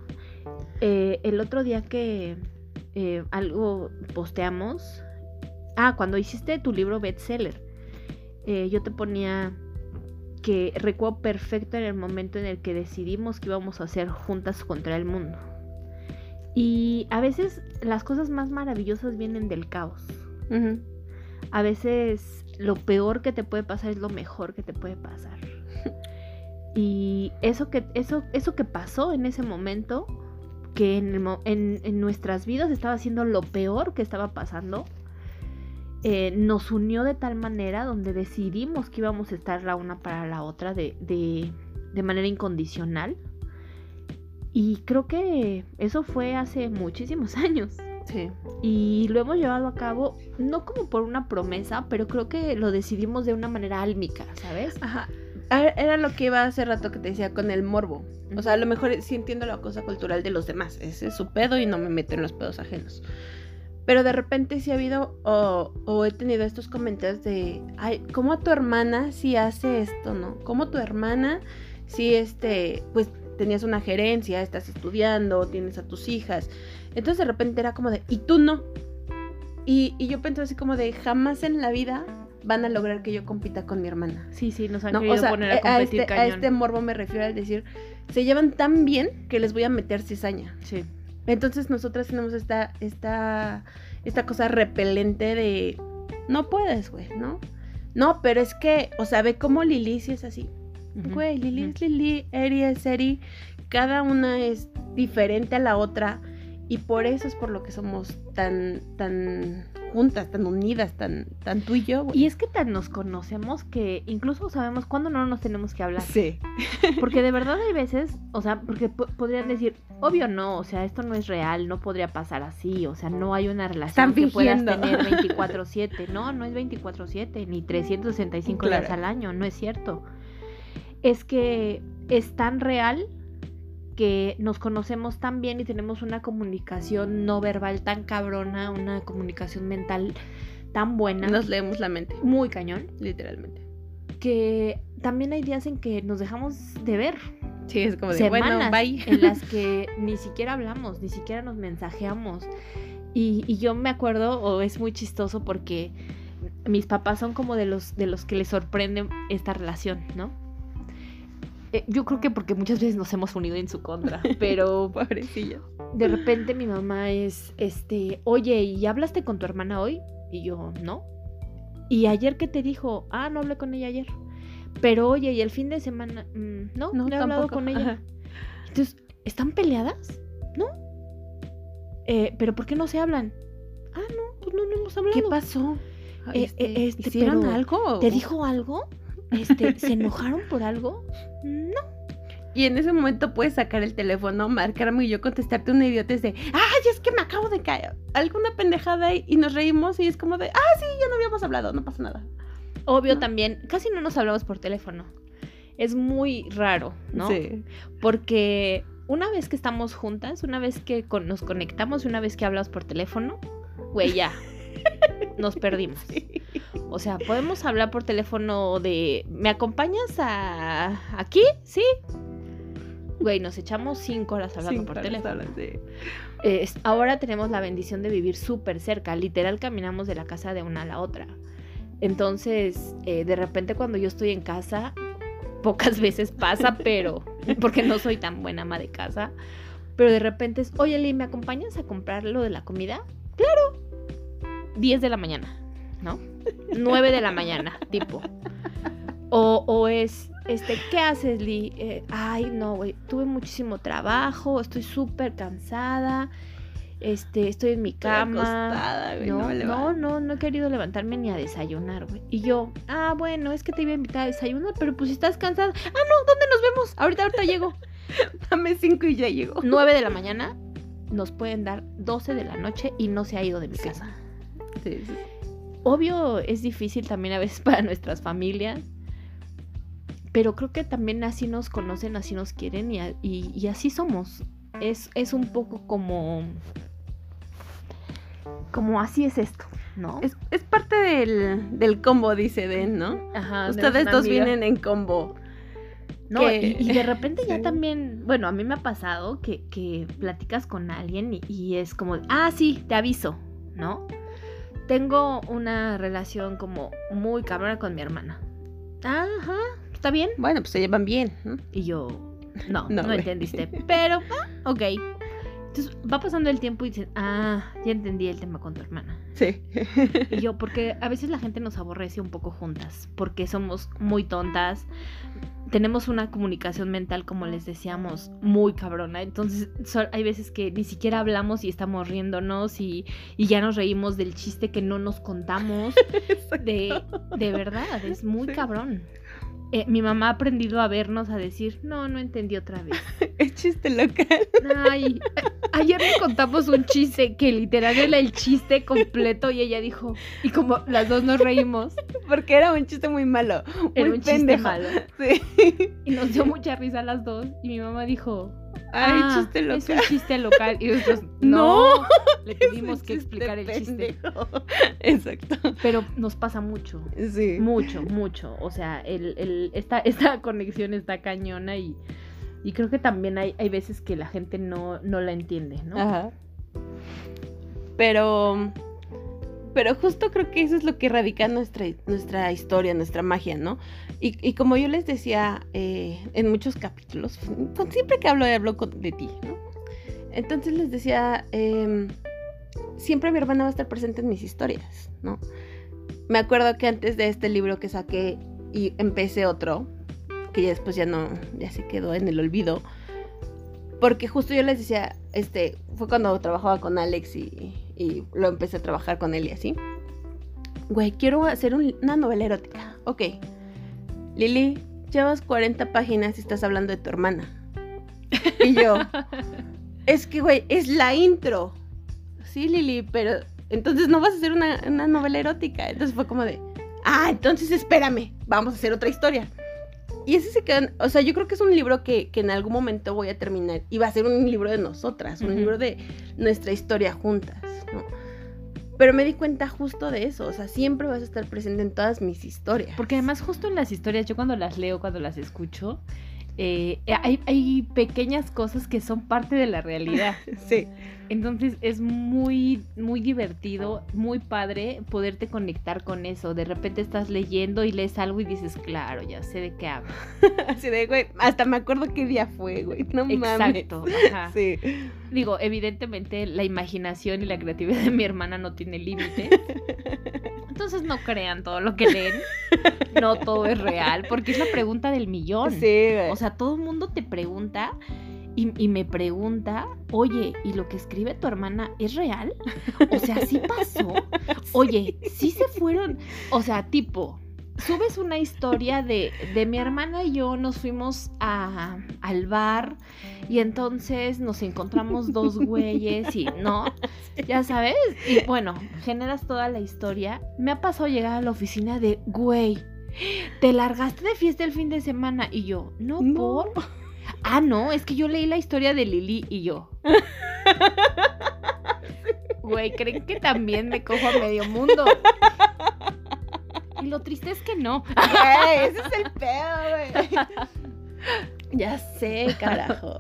Eh, el otro día que eh, algo posteamos, ah, cuando hiciste tu libro bestseller, eh, yo te ponía que recuerdo perfecto en el momento en el que decidimos que íbamos a hacer juntas contra el mundo. Y a veces las cosas más maravillosas vienen del caos. A veces lo peor que te puede pasar es lo mejor que te puede pasar. Y eso que, eso, eso que pasó en ese momento, que en, el en- en nuestras vidas estaba siendo lo peor que estaba pasando, eh, nos unió de tal manera donde decidimos que íbamos a estar la una para la otra de, de, de manera incondicional. Y creo que eso fue hace muchísimos años. Sí. Y lo hemos llevado a cabo, no como por una promesa, pero creo que lo decidimos de una manera álmica, ¿sabes? Ajá. Era lo que iba hace rato que te decía con el morbo. O sea, a lo mejor sí entiendo la cosa cultural de los demás. Ese es su pedo y no me meto en los pedos ajenos. Pero de repente sí ha habido o, o he tenido estos comentarios de, ay, ¿cómo a tu hermana sí hace esto, no? ¿Cómo tu hermana sí, este, pues tenías una gerencia, estás estudiando, tienes a tus hijas? Entonces de repente era como de, ¿y tú no? Y, y yo pensé así como de, jamás en la vida van a lograr que yo compita con mi hermana. Sí, sí, nos han No, querido o sea, poner a eh, a competir este, a este morbo me refiero al decir, se llevan tan bien que les voy a meter cizaña. Sí. Entonces nosotras tenemos esta, esta, esta cosa repelente de, no puedes, güey, ¿no? No, pero es que, o sea, ve cómo Lili sí es así. Güey, Lili ujú. es Lili, Eri es Eri, cada una es diferente a la otra y por eso es por lo que somos tan, tan juntas, tan unidas, tan, tan tú y yo. Y es que tan nos conocemos que incluso sabemos cuándo no nos tenemos que hablar. Sí. Porque de verdad hay veces, o sea, porque po- podrían decir, obvio no, o sea, esto no es real, no podría pasar así, o sea, no hay una relación que puedas tener 24/7. No, no es 24/7, ni 365 días Claro. al año, no es cierto. Es que es tan real que nos conocemos tan bien y tenemos una comunicación no verbal tan cabrona, una comunicación mental tan buena, Nos leemos la mente, muy cañón, literalmente. que también hay días en que nos dejamos de ver Sí, es como de, semanas bueno, bye. en las que ni siquiera hablamos, ni siquiera nos mensajeamos. Y, y yo me acuerdo, o es muy chistoso porque mis papás son como de los, de los que les sorprende esta relación, ¿no? Eh, yo creo que porque muchas veces nos hemos unido en su contra, pero Pobrecilla. de repente mi mamá es, este, oye, ¿y hablaste con tu hermana hoy? Y yo, no. ¿Y ayer qué te dijo? Ah, no hablé con ella ayer. Pero oye, ¿y el fin de semana? Mm, no, no, he hablado tampoco. con ella. Ajá. Entonces, ¿están peleadas? ¿No? Eh, ¿Pero por qué no se hablan? Ah, no, pues no, no hemos hablado. ¿Qué pasó? Eh, eh, este, ¿Hicieron pero, algo? ¿Te dijo algo? Este, ¿Se enojaron por algo? No. Y en ese momento puedes sacar el teléfono, marcarme y yo contestarte una idiota de, ay, es que me acabo de caer. Alguna pendejada y, y nos reímos y es como de, ah, sí, ya no habíamos hablado, no pasa nada. Obvio ¿No? también, casi no nos hablamos por teléfono. Es muy raro, ¿no? Sí. Porque una vez que estamos juntas, una vez que con- nos conectamos, una vez que hablamos por teléfono, güey, ya. Nos perdimos. O sea, podemos hablar por teléfono de, ¿me acompañas a aquí? ¿Sí? Güey, nos echamos cinco horas hablando Cinco por horas teléfono. Eh, es- ahora tenemos la bendición de vivir súper cerca. Literal caminamos de la casa de una a la otra. Entonces, eh, de repente cuando yo estoy en casa, pocas veces pasa, pero porque no soy tan buena ama de casa. Pero de repente es, oye, Lee, ¿me acompañas a comprar lo de la comida? Claro. 10 de la mañana, ¿no? 9 de la mañana, tipo. O, o es, este, ¿qué haces, Lee? Eh, ay, no, güey, tuve muchísimo trabajo, estoy súper cansada, este, estoy en mi Estoy cama. acostada, güey, no No, no, no, no he querido levantarme ni a desayunar, güey. Y yo, ah, bueno, es que te iba a invitar a desayunar, pero pues si estás cansada. Ah, no, ¿dónde nos vemos? Ahorita, ahorita llego. Dame cinco y ya llegó. 9 de la mañana, nos pueden dar 12 de la noche y no se ha ido de mi Sí. casa. Sí, sí. Obvio, es difícil también a veces para nuestras familias. Pero creo que también así nos conocen, así nos quieren y, y- y así somos. Es, es un poco como. Como así es esto, ¿no? Es, es parte del, del combo, dice Den, ¿no? Ajá, Ustedes dos amiga. vienen en combo. No, y, y de repente ya también, bueno, a mí me ha pasado que, que platicas con alguien y, y es como, ah, sí, te aviso, ¿no? Tengo una relación como muy cabrona con mi hermana. Ajá, está bien. Bueno, pues se llevan bien, ¿no? Y yo, no, No, entendiste. Pero, ah, ok. Entonces va pasando el tiempo y dicen, ah, ya entendí el tema con tu hermana. Sí. Y yo, porque a veces la gente nos aborrece un poco juntas, porque somos muy tontas, tenemos una comunicación mental, como les decíamos, muy cabrona. Entonces so- hay veces que ni siquiera hablamos y estamos riéndonos y, y ya nos reímos del chiste que no nos contamos. De, de verdad, es muy Sí. cabrón. Eh, mi mamá ha aprendido a vernos a decir, no, no entendí otra vez. Es chiste local. Ay, ayer le contamos un chiste que literal era el chiste completo y ella dijo, y como las dos nos reímos, Porque era un chiste muy malo. era muy un chiste malo. Sí. Y nos dio mucha risa a las dos y mi mamá dijo, Ay, "Ah, chiste Es local. un chiste local y nosotros, No, no, le Es tuvimos que explicar el chiste. Exacto. Pero nos pasa mucho, Sí. mucho, mucho. O sea, el, el, esta, esta conexión está cañona y, y creo que también hay, hay veces que la gente no, no la entiende, ¿no? Ajá. Pero. Pero justo creo que eso es lo que radica nuestra, nuestra historia, nuestra magia, ¿no? Y, como yo les decía eh, en muchos capítulos, con- siempre que hablo, hablo de ti, ¿no? Entonces les decía, em, siempre mi hermana va a estar presente en mis historias, ¿no? Me acuerdo que antes de este libro que saqué y empecé otro, que ya después ya no, ya se quedó en el olvido, porque justo yo les decía, este, fue cuando trabajaba con Alex y, lo empecé a trabajar con él y así. Güey, quiero hacer un- una novela erótica. Ok. Lili, llevas 40 páginas y estás hablando de tu hermana. Y yo, es que, güey, es la intro. Sí, Lili, pero entonces no vas a hacer una, una novela erótica. Entonces fue como de, ah, entonces espérame, vamos a hacer otra historia. Y ese se quedó, o sea, yo creo que es un libro que, que en algún momento voy a terminar. Y va a ser un libro de nosotras, un libro de nuestra historia juntas, ¿no? Pero me di cuenta justo de eso, o sea, siempre vas a estar presente en todas mis historias. Porque además justo en las historias, yo cuando las leo, cuando las escucho, eh, hay, hay pequeñas cosas que son parte de la realidad. Sí, Entonces es muy, muy divertido, muy padre poderte conectar con eso. De repente estás leyendo y lees algo y dices, claro, ya sé de qué hablo. así de, güey, hasta me acuerdo qué día fue, güey, no mames. Exacto. ajá. Sí, Digo, evidentemente la imaginación y la creatividad de mi hermana no tiene límites. Entonces no crean todo lo que leen. No todo es real, porque es la pregunta del millón. sí, güey. O sea, todo el mundo te pregunta y, y me pregunta, oye, ¿y lo que escribe tu hermana es real? O sea, ¿sí pasó? Oye, ¿sí se fueron? O sea, tipo, subes una historia de, de mi hermana y yo nos fuimos a, al bar y entonces nos encontramos dos güeyes y, ¿no? Ya sabes. Y bueno, generas toda la historia. Me ha pasado llegar a la oficina de, güey, te largaste de fiesta el fin de semana y yo, no, No. por... Ah, no, es que yo leí la historia de Lili y yo. Güey, ¿creen que también me cojo a medio mundo? Y lo triste es que no. Güey, ese es el pedo, güey. Ya sé, carajo.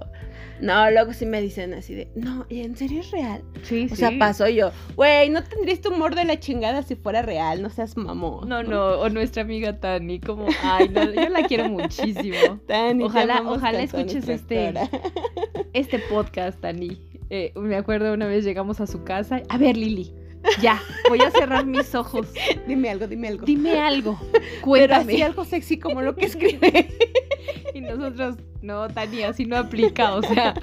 No, luego sí me dicen así de, no, ¿y en serio es real? Sí, O sea, pasó yo, güey, no tendrías tu humor de la chingada si fuera real, no seas mamón. No, no, o nuestra amiga Tani, como, ay, no, yo la quiero muchísimo. Tani, Ojalá- ojalá escuches este-. Este podcast, Tani. eh, me acuerdo una vez llegamos a su casa. A ver, Lili, ya, voy a cerrar mis ojos. Dime algo, dime algo. Dime algo, Pero cuéntame. así algo sexy como lo que escribe. Y nosotros, no, Tani, así no aplica, o sea,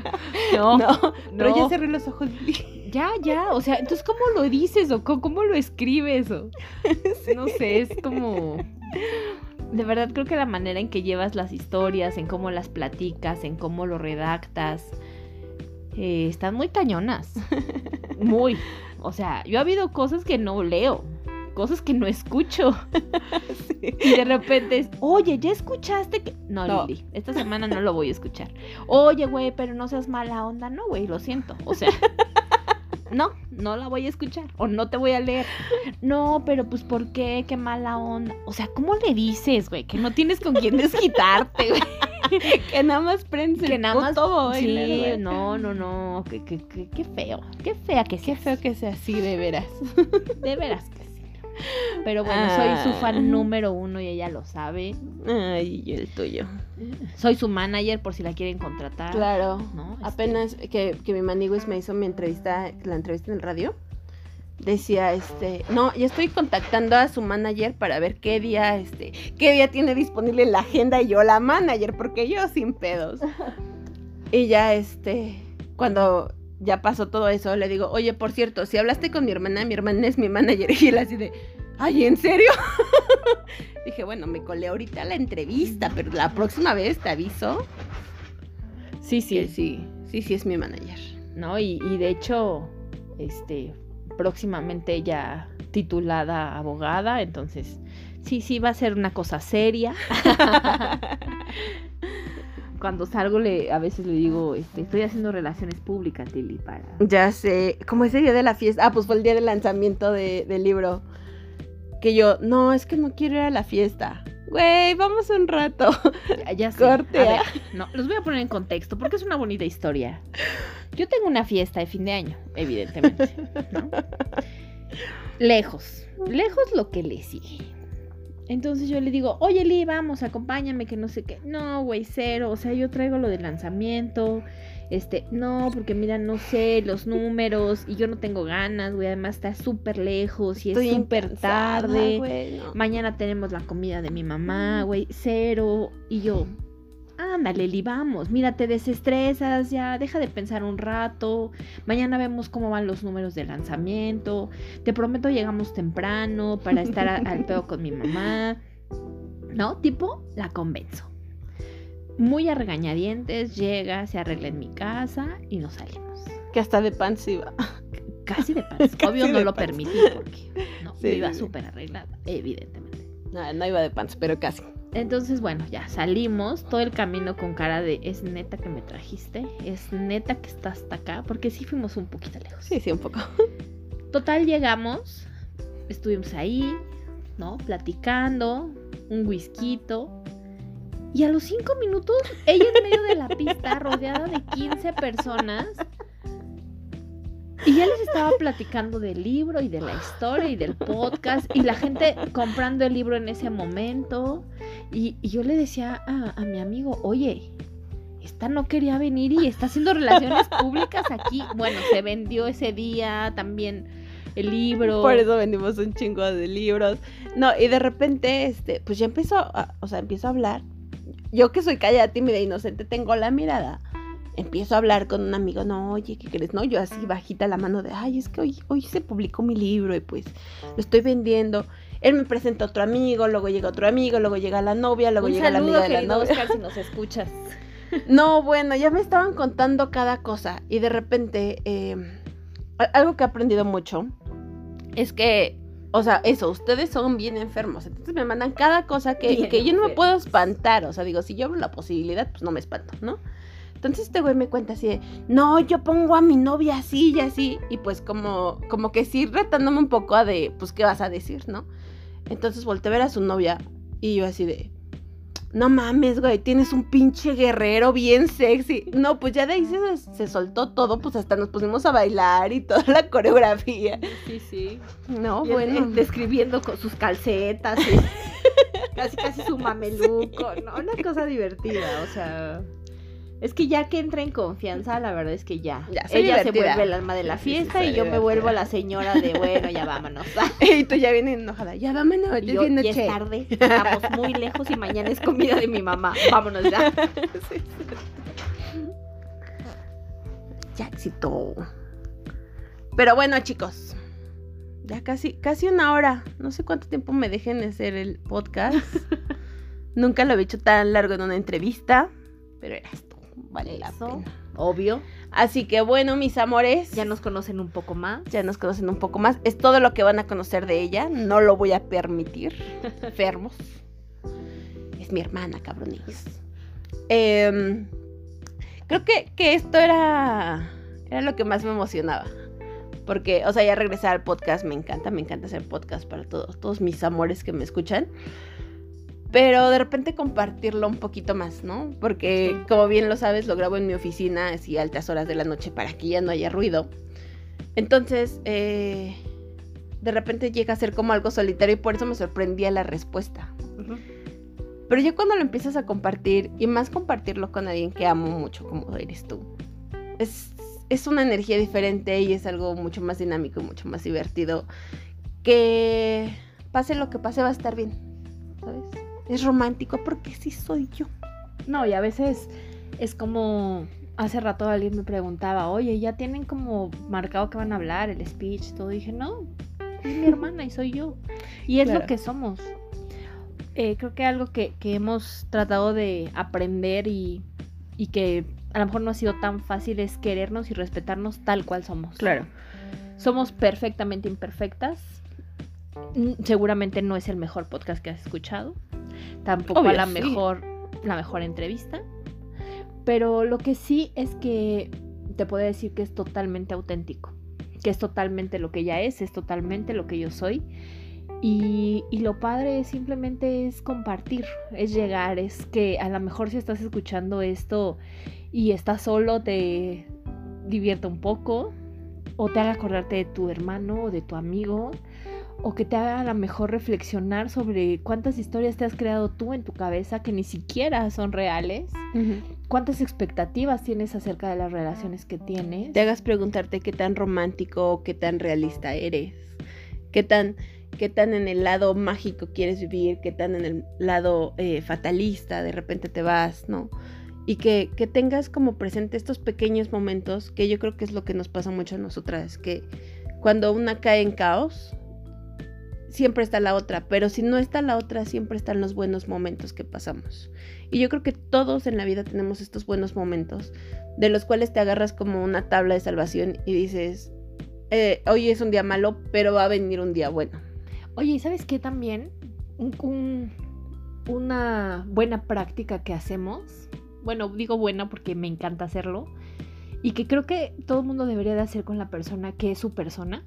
no, No, no, pero ya cerré los ojos. Ya, ya, o sea, entonces, ¿cómo lo dices o cómo, cómo lo escribes? O, no sé, es como... De verdad creo que la manera en que llevas las historias, en cómo las platicas, en cómo lo redactas, eh, están muy cañonas. Muy. O sea, yo ha habido cosas que no leo, cosas que no escucho. Sí. Y de repente es, oye, ¿ya escuchaste que.? No, No. Lili, esta semana no lo voy a escuchar. Oye, güey, pero no seas mala onda. No, güey, lo siento. O sea, no, no la voy a escuchar. O no te voy a leer. No, pero pues, ¿por qué? Qué mala onda. O sea, ¿cómo le dices, güey? Que no tienes con quién desquitarte, güey. Que nada más prensa Que nada más. boiler, Sí, güey. no, no, no. Qué, qué, qué, qué feo. Qué fea que Qué seas. feo que sea así, de veras. De veras que sí. Pero bueno, soy su fan número uno y ella lo sabe. Ay, y el tuyo. Soy su manager por si la quieren contratar. Claro. ¿no? Este, Apenas que, que mi maniguis me hizo mi entrevista, la entrevista en el radio, decía, este, no, ya estoy contactando a su manager para ver qué día, este, qué día tiene disponible la agenda y yo la manager, porque yo sin pedos. Y ya, este, cuando ya pasó todo eso, le digo, oye, por cierto, si hablaste con mi hermana, mi hermana es mi manager. Y él así de, ay, ¿en serio? Dije, bueno, me colé ahorita la entrevista, pero la próxima vez te aviso. Sí, que sí. sí, sí, sí es mi manager. ¿No? Y, y de hecho, este, próximamente ella titulada abogada, entonces sí, sí va a ser una cosa seria. Cuando salgo le, a veces le digo, este, estoy haciendo relaciones públicas, Lili, para. Ya sé, como ese día de la fiesta. Ah, pues fue el día del lanzamiento de- del libro. Que yo, no, es que no quiero ir a la fiesta. Güey, vamos un rato. Ya, ya sé. Corte, A ver, ¿ah? no, los voy a poner en contexto porque es una bonita historia. Yo tengo una fiesta de fin de año, evidentemente. ¿no? Lejos, lejos lo que le sigue. Entonces yo le digo, oye Lee, vamos, acompáñame, que no sé qué. No, güey, cero. O sea, yo traigo lo del lanzamiento. Este, no, porque mira, no sé los números y yo no tengo ganas, güey. Además está súper lejos y es Estoy súper tarde. no. Mañana tenemos la comida de mi mamá, güey, cero. Y yo, ándale, Li, vamos. Mira, te desestresas, ya, deja de pensar un rato. Mañana vemos cómo van los números de lanzamiento. Te prometo llegamos temprano para estar a- al pedo con mi mamá. ¿No? Tipo, la convenzo. Muy a regañadientes, llega, se arregla en mi casa y nos salimos. Que hasta de pan se iba. Casi de. Casi Obvio no lo pants. permití porque no, Sí, yo iba súper arreglada, evidentemente. No, no iba de pants, pero casi. Entonces, bueno, ya salimos todo el camino con cara de es neta que me trajiste, es neta que está hasta acá, porque sí fuimos un poquito lejos. Sí, sí, un poco. Total, llegamos, estuvimos ahí, ¿no? Platicando, un whisky. Y a los cinco minutos, ella en medio de la pista, rodeada de 15 personas. Y ya les estaba platicando del libro y de la historia y del podcast. Y la gente comprando el libro en ese momento. Y, yo le decía a, mi amigo, oye, esta no quería venir y está haciendo relaciones públicas aquí. Bueno, se vendió ese día también el libro. Por eso vendimos un chingo de libros. No, y de repente, este, pues ya empezó, a- o sea, empiezo a hablar. Yo que soy callada, tímida inocente, tengo la mirada. Empiezo a hablar con un amigo, no, oye, ¿qué crees? No, yo así bajita la mano de, ay, es que hoy, hoy se publicó mi libro y pues lo estoy vendiendo. Él me presenta a otro amigo, luego llega otro amigo, luego llega la novia, luego Un llega la amiga de la novia. Oscar, si nos escuchas. No, bueno, ya me estaban contando cada cosa y de repente eh, algo que he aprendido mucho es que, o sea, eso, ustedes son bien enfermos, entonces me mandan cada cosa que, que yo no me puedo espantar, o sea, digo, si yo abro la posibilidad, pues no me espanto, ¿no? Entonces este güey me cuenta así de, no, yo pongo a mi novia así y así, y pues como, como que sí retándome un poco a de, pues, ¿qué vas a decir, no? Entonces volteé a ver a su novia y yo así de, no mames, güey, tienes un pinche guerrero bien sexy. No, pues ya de ahí se, se soltó todo, pues hasta nos pusimos a bailar y toda la coreografía. Sí, sí. No, Y bueno. eh, describiendo con sus calcetas, y casi casi su mameluco, ¿no? Una cosa divertida, o sea. Es que ya que entra en confianza, la verdad es que ya. Ya, soy Ella se vuelve el alma de la Sí, sí, fiesta y yo me vuelvo la señora de, bueno, ya vámonos. y tú ya vienes enojada. Ya vámonos, Y ya yo, es bien ya es tarde, estamos muy lejos y mañana es comida de mi mamá. Vámonos ya. Sí. Ya éxito. Pero bueno, chicos. Ya casi, casi una hora. No sé cuánto tiempo me dejen hacer el podcast. Nunca lo había hecho tan largo en una entrevista. Pero era esto. Vale la pena. Obvio, Así que bueno, mis amores. ya nos conocen un poco más. ya nos conocen un poco más. Es todo lo que van a conocer de ella. No lo voy a permitir. Enfermos. Es mi hermana, cabrones. Em, creo que, que esto era, era lo que más me emocionaba. Porque, o sea, ya regresar al podcast me encanta. Me encanta hacer podcast para todos, todos mis amores que me escuchan. Pero de repente compartirlo un poquito más, ¿no? Porque, como bien lo sabes, lo grabo en mi oficina, así a altas horas de la noche para que ya no haya ruido. Entonces, eh, de repente llega a ser como algo solitario y por eso me sorprendía la respuesta. Pero ya cuando lo empiezas a compartir, y más compartirlo con alguien que amo mucho como eres tú, es, es una energía diferente y es algo mucho más dinámico y mucho más divertido. Que pase lo que pase va a estar bien. Es romántico porque sí soy yo. No, y a veces es como hace rato alguien me preguntaba, oye, ya tienen como marcado que van a hablar, el speech, todo. Y dije, no, es mi hermana y soy yo. Y es lo que somos. Eh, creo que algo que, hemos tratado de aprender y, y, que a lo mejor no ha sido tan fácil es querernos y respetarnos tal cual somos. Claro. Somos perfectamente imperfectas. Seguramente no es el mejor podcast que has escuchado. Tampoco la mejor la mejor entrevista. Pero lo que sí es que te puedo decir que es totalmente auténtico. Que es totalmente lo que ella es, es totalmente lo que yo soy. Y, lo padre simplemente es compartir, es llegar, es que a lo mejor si estás escuchando esto y estás solo, te divierta un poco, o te haga acordarte de tu hermano o de tu amigo, o que te haga a lo mejor reflexionar sobre cuántas historias te has creado tú en tu cabeza que ni siquiera son reales, cuántas expectativas tienes acerca de las relaciones que tienes. Te hagas preguntarte qué tan romántico o qué tan realista eres, qué tan qué tan en el lado mágico quieres vivir, qué tan en el lado eh, fatalista de repente te vas, ¿no? Y que, que, tengas como presente estos pequeños momentos, que yo creo que es lo que nos pasa mucho a nosotras, que cuando una cae en caos, siempre está la otra, pero si no está la otra, siempre están los buenos momentos que pasamos. Y yo creo que todos en la vida tenemos estos buenos momentos, de los cuales te agarras como una tabla de salvación y dices, eh, hoy es un día malo, pero va a venir un día bueno. Oye, ¿y sabes qué también? una buena práctica que hacemos, bueno, digo buena porque me encanta hacerlo, y que creo que todo el mundo debería de hacer con la persona que es su persona,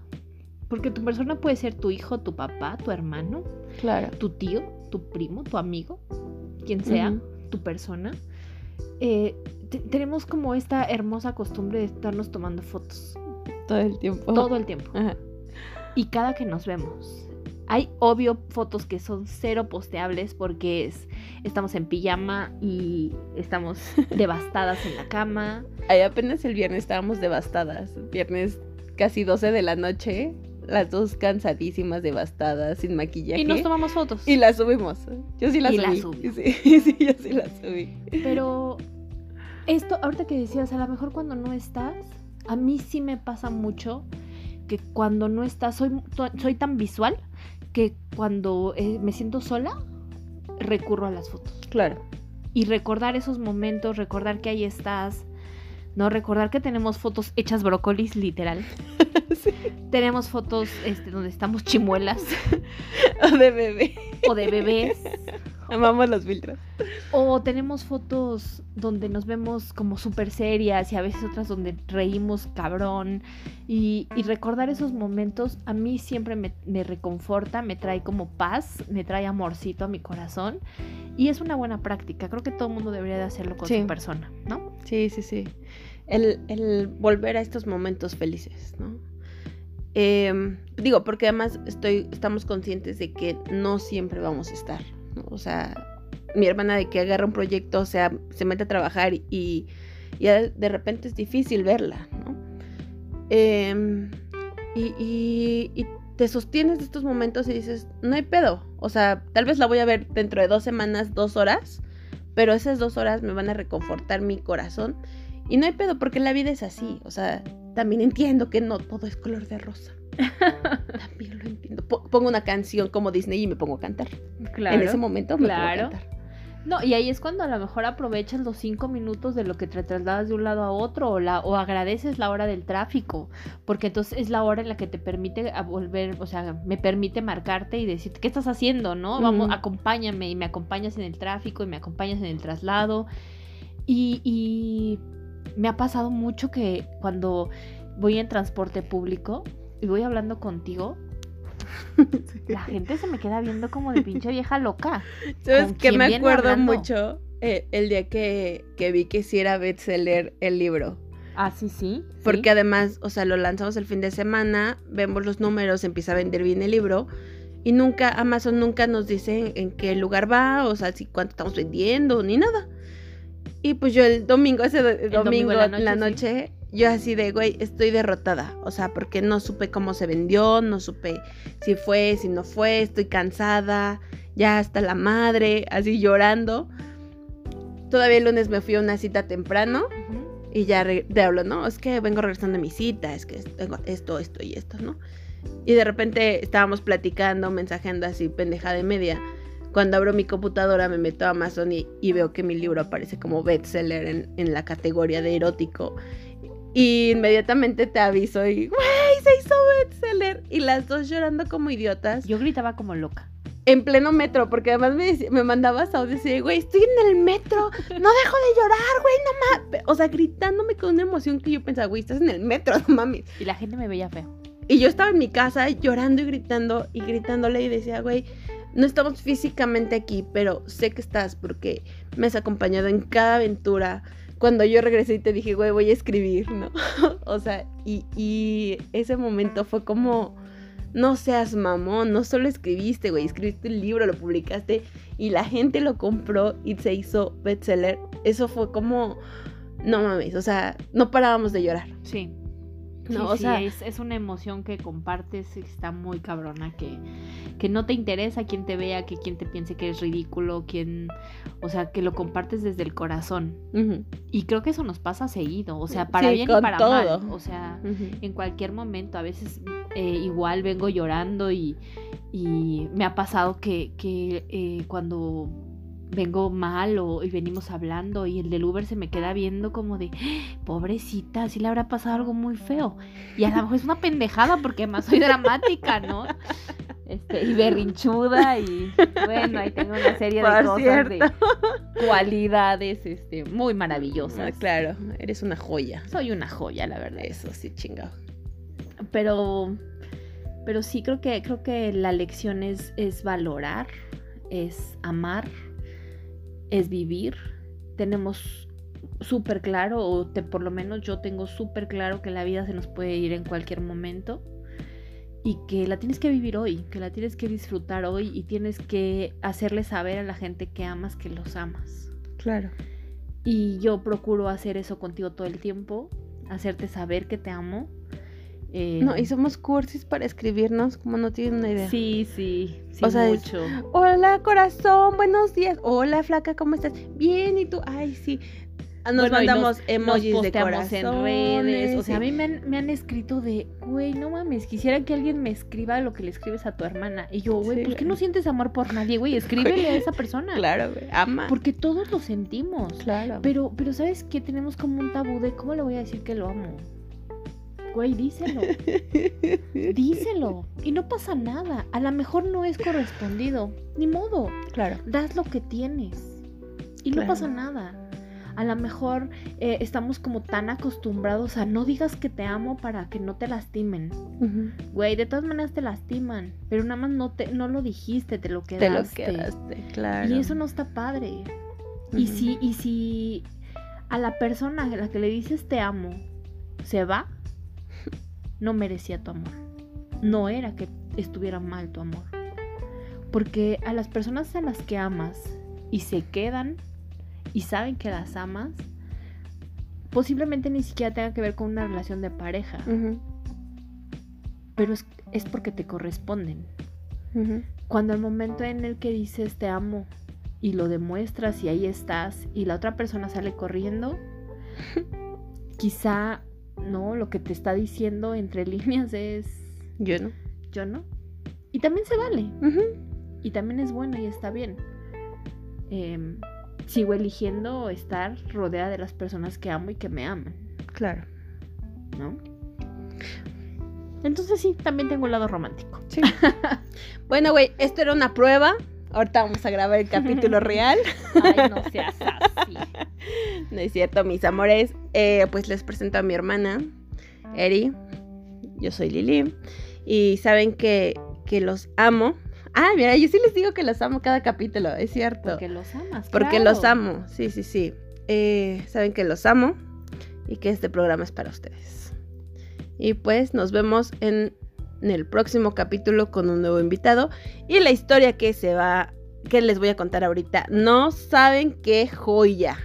porque tu persona puede ser tu hijo, tu papá, tu hermano, claro. tu tío, tu primo, tu amigo, quien sea, tu persona. Eh, tenemos como esta hermosa costumbre de estarnos tomando fotos. Todo el tiempo. Todo el tiempo. Y cada que nos vemos. Hay obvio fotos que son cero posteables porque es, estamos en pijama y estamos devastadas en la cama. Ahí apenas el viernes estábamos devastadas. Viernes casi 12 de la noche. Las dos cansadísimas, devastadas, sin maquillaje. Y nos tomamos fotos. Y las subimos. Yo sí las y subí. Las subí. Sí, sí, yo sí las subí. Pero esto, ahorita que decías, a lo mejor cuando no estás, a mí sí me pasa mucho que cuando no estás, soy, soy tan visual que cuando eh, me siento sola, recurro a las fotos. Claro. Y recordar esos momentos, recordar que ahí estás, ¿no? Recordar que tenemos fotos hechas brócolis, literal. sí. Tenemos fotos este, donde estamos chimuelas. o de bebé. O de bebés. Amamos los filtros. O tenemos fotos donde nos vemos como súper serias y a veces otras donde reímos cabrón. Y, recordar esos momentos a mí siempre me, reconforta, me trae como paz, me trae amorcito a mi corazón. Y es una buena práctica. Creo que todo el mundo debería de hacerlo con su persona, ¿no? Sí, sí, sí. El, volver a estos momentos felices, ¿no? Em, digo, porque además estoy, estamos conscientes de que no siempre vamos a estar. O sea, mi hermana de que agarra un proyecto, o sea, se mete a trabajar y, de repente es difícil verla, ¿no? Em, y, y, te sostienes de estos momentos y dices, no hay pedo. O sea, tal vez la voy a ver dentro de dos semanas, dos horas, pero esas dos horas me van a reconfortar mi corazón. Y no hay pedo, porque la vida es así. O sea, también entiendo que no todo es color de rosa. También lo entiendo. Pongo una canción como Disney y me pongo a cantar. Claro. En ese momento me claro. pongo a cantar. No, y ahí es cuando a lo mejor aprovechas los cinco minutos de lo que te trasladas de un lado a otro o, la, o agradeces la hora del tráfico, porque entonces es la hora en la que te permite volver, o sea, me permite marcarte y decirte, ¿qué estás haciendo? ¿No? Vamos, acompáñame y me acompañas en el tráfico y me acompañas en el traslado. Y, y me ha pasado mucho que cuando voy en transporte público, y voy hablando contigo, la gente se me queda viendo como de pinche vieja loca. ¿Sabes que me acuerdo mucho? Eh, el día que, que, vi que sí era bestseller el libro. Ah, sí, sí. Porque además, o sea, lo lanzamos el fin de semana, vemos los números, empieza a vender bien el libro. Y nunca, Amazon nunca nos dice en, qué lugar va, o sea, si cuánto estamos vendiendo, ni nada. Y pues yo el domingo, ese domingo, en la noche, yo así de, güey, estoy derrotada. O sea, porque no supe cómo se vendió, no supe si fue, si no fue, estoy cansada, ya hasta la madre, así llorando. Todavía el lunes me fui a una cita temprano y ya te hablo, ¿no? Es que vengo regresando a mi cita, es que tengo esto, esto y esto, ¿no? Y de repente estábamos platicando, mensajeando así, pendeja de media. Cuando abro mi computadora me meto a Amazon y, veo que mi libro aparece como bestseller en, en la categoría de erótico. Y inmediatamente te aviso y, güey, se hizo bestseller. Y las dos llorando como idiotas. Yo gritaba como loca en pleno metro, porque además me, me mandabas audio y decía, güey, estoy en el metro, no dejo de llorar, güey, no mames. O sea, gritándome con una emoción que yo pensaba, güey, estás en el metro, no mames. Y la gente me veía feo. Y yo estaba en mi casa llorando y gritando y gritándole y decía, güey, no estamos físicamente aquí, pero sé que estás porque me has acompañado en cada aventura. Cuando yo regresé y te dije, güey, voy a escribir, ¿no? o sea, y, y ese momento fue como no seas mamón, no solo escribiste, güey, escribiste el libro, lo publicaste y la gente lo compró y se hizo bestseller. Eso fue como, no mames, o sea, no parábamos de llorar. Sí. No, o sea, es, una emoción que compartes, está muy cabrona, que, que no te interesa quien te vea, que quien te piense que es ridículo, quien, o sea, que lo compartes desde el corazón. Y creo que eso nos pasa seguido, o sea, para bien y para mal, o sea, en cualquier momento, a veces eh, igual vengo llorando y, y, me ha pasado que, que eh, cuando vengo mal o, y venimos hablando y el del Uber se me queda viendo como de, pobrecita, si le habrá pasado algo muy feo. Y a lo mejor es una pendejada porque además soy dramática, ¿no? Este, y berrinchuda y bueno, ahí tengo una serie de cosas de cualidades este, muy maravillosas. Ah, claro, eres una joya. Soy una joya, la verdad. Eso sí, chingado. Pero pero sí creo que creo que la lección es, es valorar, es amar es vivir. Tenemos súper claro, o por lo menos yo tengo súper claro que la vida se nos puede ir en cualquier momento y que la tienes que vivir hoy, que la tienes que disfrutar hoy y tienes que hacerle saber a la gente que amas que los amas. Claro. Y yo procuro hacer eso contigo todo el tiempo, hacerte saber que te amo no, y somos cursis para escribirnos, como no tienen una idea. Sí, sí, sí, o sea, mucho. Hola, corazón, buenos días. Hola, flaca, ¿cómo estás? Bien, ¿y tú? Ay, sí. Nos mandamos emojis de corazón en redes. O sea, a mí me han, escrito de, güey, no mames, quisiera que alguien me escriba lo que le escribes a tu hermana. Y yo, güey, ¿por qué no sientes amor por nadie, güey? Escríbele a esa persona. Claro, güey, ama. Porque todos lo sentimos. Claro. Pero, pero ¿sabes qué? Tenemos como un tabú de, ¿cómo le voy a decir que lo amo? Güey, díselo. díselo. Y no pasa nada. A lo mejor no es correspondido. Ni modo. Claro. Das lo que tienes. Y no pasa nada. A lo mejor eh, estamos como tan acostumbrados a no digas que te amo para que no te lastimen. Güey, de todas maneras te lastiman. Pero nada más no, te, no lo dijiste, te lo quedaste. Te lo quedaste, claro. Y eso no está padre. Y si, y si a la persona a la que le dices te amo se va, no merecía tu amor. No era que estuviera mal tu amor. Porque a las personas a las que amas y se quedan y saben que las amas, posiblemente ni siquiera tenga que ver con una relación de pareja. Pero es, porque te corresponden. Cuando el momento en el que dices te amo y lo demuestras y ahí estás y la otra persona sale corriendo, quizá no, lo que te está diciendo entre líneas es... Yo no. Yo no. Y también se vale. Y también es bueno y está bien. Em, sigo eligiendo estar rodeada de las personas que amo y que me aman. Claro. ¿No? Entonces sí, también tengo un lado romántico. Sí. bueno, güey, esto era una prueba. Ahorita vamos a grabar el capítulo real. Ay, no seas así. No es cierto, mis amores. Eh, pues les presento a mi hermana, Eri. Yo soy Lili. Y saben que, que los amo. Ah, mira, yo sí les digo que los amo cada capítulo, es cierto. Porque los amas. Porque los amo, sí, sí, sí. Eh, saben que los amo. y que este programa es para ustedes. Y pues nos vemos en, el próximo capítulo con un nuevo invitado y la historia que se va, que les voy a contar ahorita. No saben qué joya,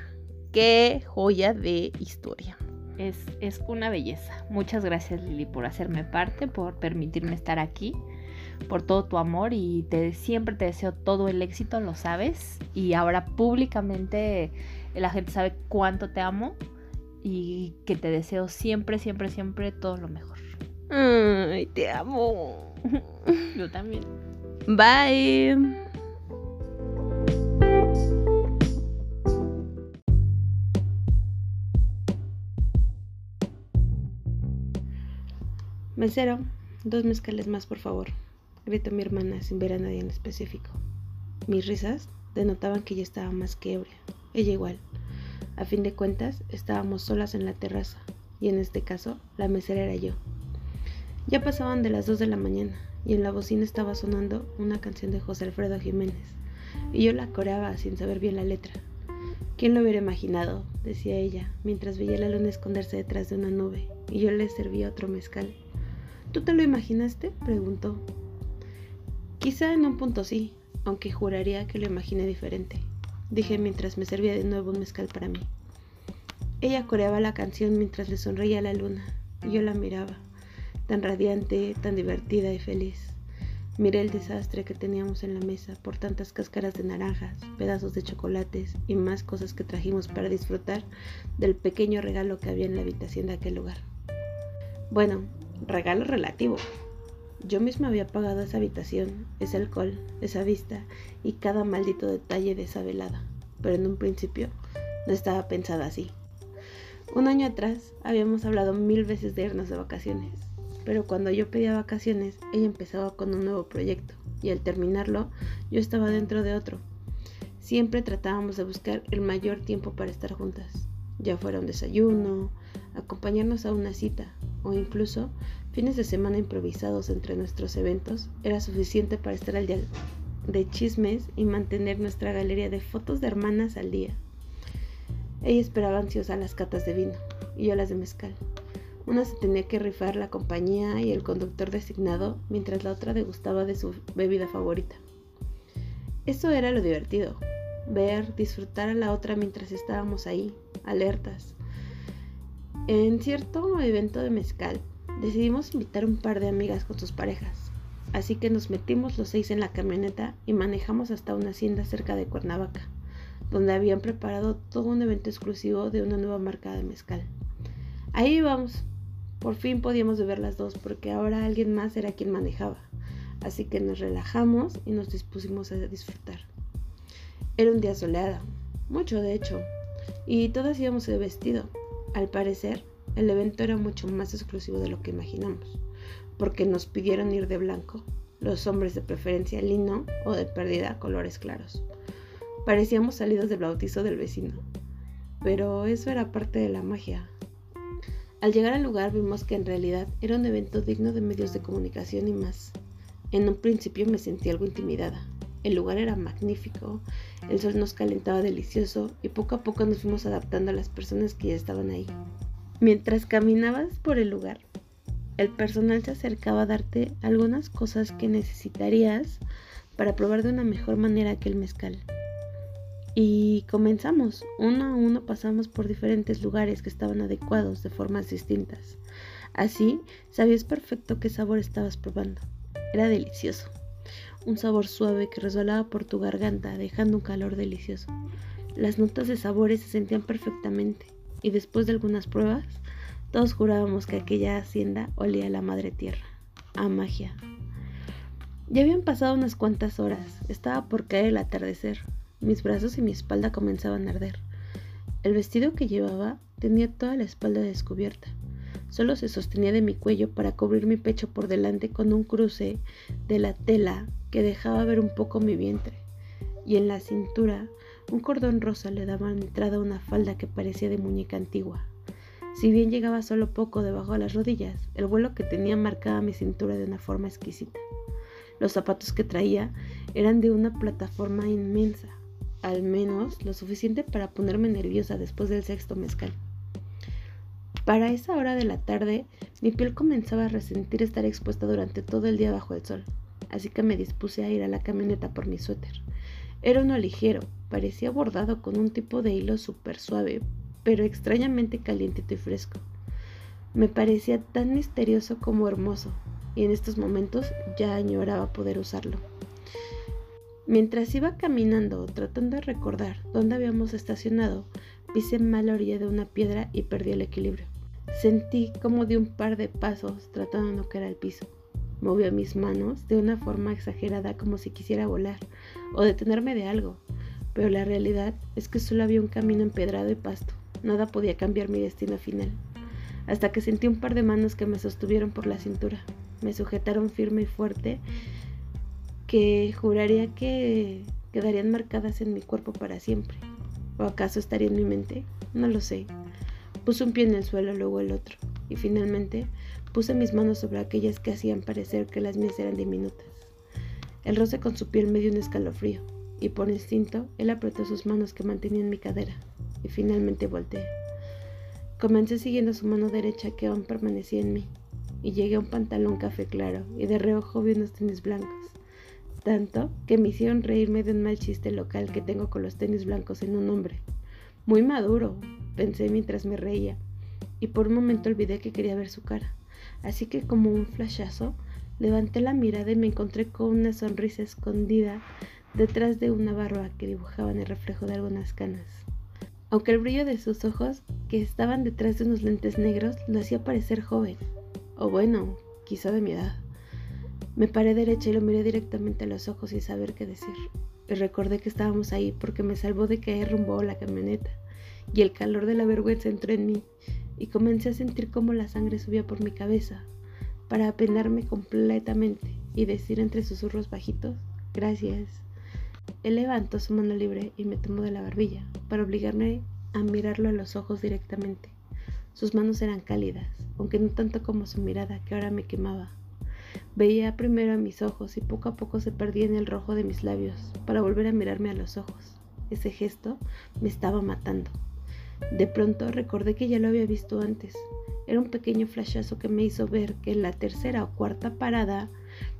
qué joya de historia. Es, es una belleza. Muchas gracias Lili por hacerme parte, por permitirme estar aquí por todo tu amor y te, siempre te deseo todo el éxito, lo sabes. Y ahora públicamente la gente sabe cuánto te amo y que te deseo siempre, siempre, siempre todo lo mejor. Ay, te amo. Yo también. Bye. Mesero, dos mezcales más, por favor gritó mi hermana sin ver a nadie en específico. Mis risas denotaban que ella estaba más que ebria, ella igual. A fin de cuentas, estábamos solas en la terraza, y en este caso, la mesera era yo. Ya pasaban de las dos de la mañana, y en la bocina estaba sonando una canción de José Alfredo Jiménez, y yo la coreaba sin saber bien la letra. ¿Quién lo hubiera imaginado? decía ella, mientras veía la luna esconderse detrás de una nube, y yo le servía otro mezcal. ¿Tú te lo imaginaste? preguntó, Quizá en un punto sí, aunque juraría que lo imaginé diferente, dije mientras me servía de nuevo un mezcal para mí. Ella coreaba la canción mientras le sonreía la luna, y yo la miraba, tan radiante, tan divertida y feliz. Miré el desastre que teníamos en la mesa por tantas cáscaras de naranjas, pedazos de chocolates y más cosas que trajimos para disfrutar del pequeño regalo que había en la habitación de aquel lugar. Bueno, regalo relativo, yo misma había pagado esa habitación, ese alcohol, esa vista y cada maldito detalle de esa velada, pero en un principio no estaba pensada así. Un año atrás habíamos hablado mil veces de irnos de vacaciones, pero cuando yo pedía vacaciones, ella empezaba con un nuevo proyecto y al terminarlo yo estaba dentro de otro. Siempre tratábamos de buscar el mayor tiempo para estar juntas, ya fuera un desayuno, acompañarnos a una cita o incluso fines de semana improvisados entre nuestros eventos era suficiente para estar al día de chismes y mantener nuestra galería de fotos de hermanas al día. Ella esperaba ansiosa las catas de vino y yo las de mezcal. Una se tenía que rifar la compañía y el conductor designado mientras la otra degustaba de su bebida favorita. Eso era lo divertido, ver, disfrutar a la otra mientras estábamos ahí, alertas. En cierto evento de mezcal, decidimos invitar un par de amigas con sus parejas. Así que nos metimos los seis en la camioneta y manejamos hasta una hacienda cerca de Cuernavaca, donde habían preparado todo un evento exclusivo de una nueva marca de mezcal. Ahí vamos. Por fin podíamos beber las dos porque ahora alguien más era quien manejaba. Así que nos relajamos y nos dispusimos a disfrutar. Era un día soleado, mucho de hecho, y todas íbamos de vestido. Al parecer, el evento era mucho más exclusivo de lo que imaginamos, porque nos pidieron ir de blanco, los hombres de preferencia lino o de pérdida colores claros. Parecíamos salidos del bautizo del vecino, pero eso era parte de la magia. Al llegar al lugar vimos que en realidad era un evento digno de medios de comunicación y más. En un principio me sentí algo intimidada. El lugar era magnífico, el sol nos calentaba delicioso y poco a poco nos fuimos adaptando a las personas que ya estaban ahí. Mientras caminabas por el lugar, el personal se acercaba a darte algunas cosas que necesitarías para probar de una mejor manera que el mezcal. Y comenzamos, uno a uno pasamos por diferentes lugares que estaban adecuados de formas distintas. Así, sabías perfecto qué sabor estabas probando. Era delicioso. Un sabor suave que resbalaba por tu garganta, dejando un calor delicioso. Las notas de sabores se sentían perfectamente y después de algunas pruebas, todos jurábamos que aquella hacienda olía a la madre tierra, a magia. Ya habían pasado unas cuantas horas, estaba por caer el atardecer, mis brazos y mi espalda comenzaban a arder. El vestido que llevaba tenía toda la espalda descubierta, solo se sostenía de mi cuello para cubrir mi pecho por delante con un cruce de la tela que dejaba ver un poco mi vientre, y en la cintura un cordón rosa le daba entrada a una falda que parecía de muñeca antigua. Si bien llegaba solo poco debajo de las rodillas, el vuelo que tenía marcaba mi cintura de una forma exquisita. Los zapatos que traía eran de una plataforma inmensa, al menos lo suficiente para ponerme nerviosa después del sexto mezcal. Para esa hora de la tarde, mi piel comenzaba a resentir estar expuesta durante todo el día bajo el sol, así que me dispuse a ir a la camioneta por mi suéter. Era uno ligero, parecía bordado con un tipo de hilo súper suave, pero extrañamente caliente y fresco. Me parecía tan misterioso como hermoso, y en estos momentos ya añoraba poder usarlo. Mientras iba caminando, tratando de recordar dónde habíamos estacionado, pisé mal la orilla de una piedra y perdí el equilibrio. Sentí como de un par de pasos tratando de no caer al piso. Movió mis manos de una forma exagerada como si quisiera volar o detenerme de algo, pero la realidad es que solo había un camino empedrado y pasto. Nada podía cambiar mi destino final. Hasta que sentí un par de manos que me sostuvieron por la cintura. Me sujetaron firme y fuerte que juraría que quedarían marcadas en mi cuerpo para siempre. ¿O acaso estaría en mi mente? No lo sé. Puse un pie en el suelo, luego el otro, y finalmente puse mis manos sobre aquellas que hacían parecer que las mías eran diminutas. El roce con su piel me dio un escalofrío, y por instinto él apretó sus manos que mantenían mi cadera, y finalmente volteé. Comencé siguiendo su mano derecha que aún permanecía en mí, y llegué a un pantalón café claro, y de reojo vi unos tenis blancos tanto que me hicieron reírme de un mal chiste local que tengo con los tenis blancos en un hombre. Muy maduro, pensé mientras me reía, y por un momento olvidé que quería ver su cara. Así que como un flashazo, levanté la mirada y me encontré con una sonrisa escondida detrás de una barba que dibujaba en el reflejo de algunas canas. Aunque el brillo de sus ojos, que estaban detrás de unos lentes negros, lo hacía parecer joven. O bueno, quizá de mi edad. Me paré derecha y lo miré directamente a los ojos sin saber qué decir. Y recordé que estábamos ahí porque me salvó de caer rumbo a la camioneta. Y el calor de la vergüenza entró en mí y comencé a sentir cómo la sangre subía por mi cabeza para apenarme completamente y decir entre susurros bajitos, gracias. Él levantó su mano libre y me tomó de la barbilla para obligarme a mirarlo a los ojos directamente. Sus manos eran cálidas, aunque no tanto como su mirada que ahora me quemaba. Veía primero a mis ojos y poco a poco se perdía en el rojo de mis labios para volver a mirarme a los ojos. Ese gesto me estaba matando. De pronto recordé que ya lo había visto antes. Era un pequeño flashazo que me hizo ver que en la tercera o cuarta parada,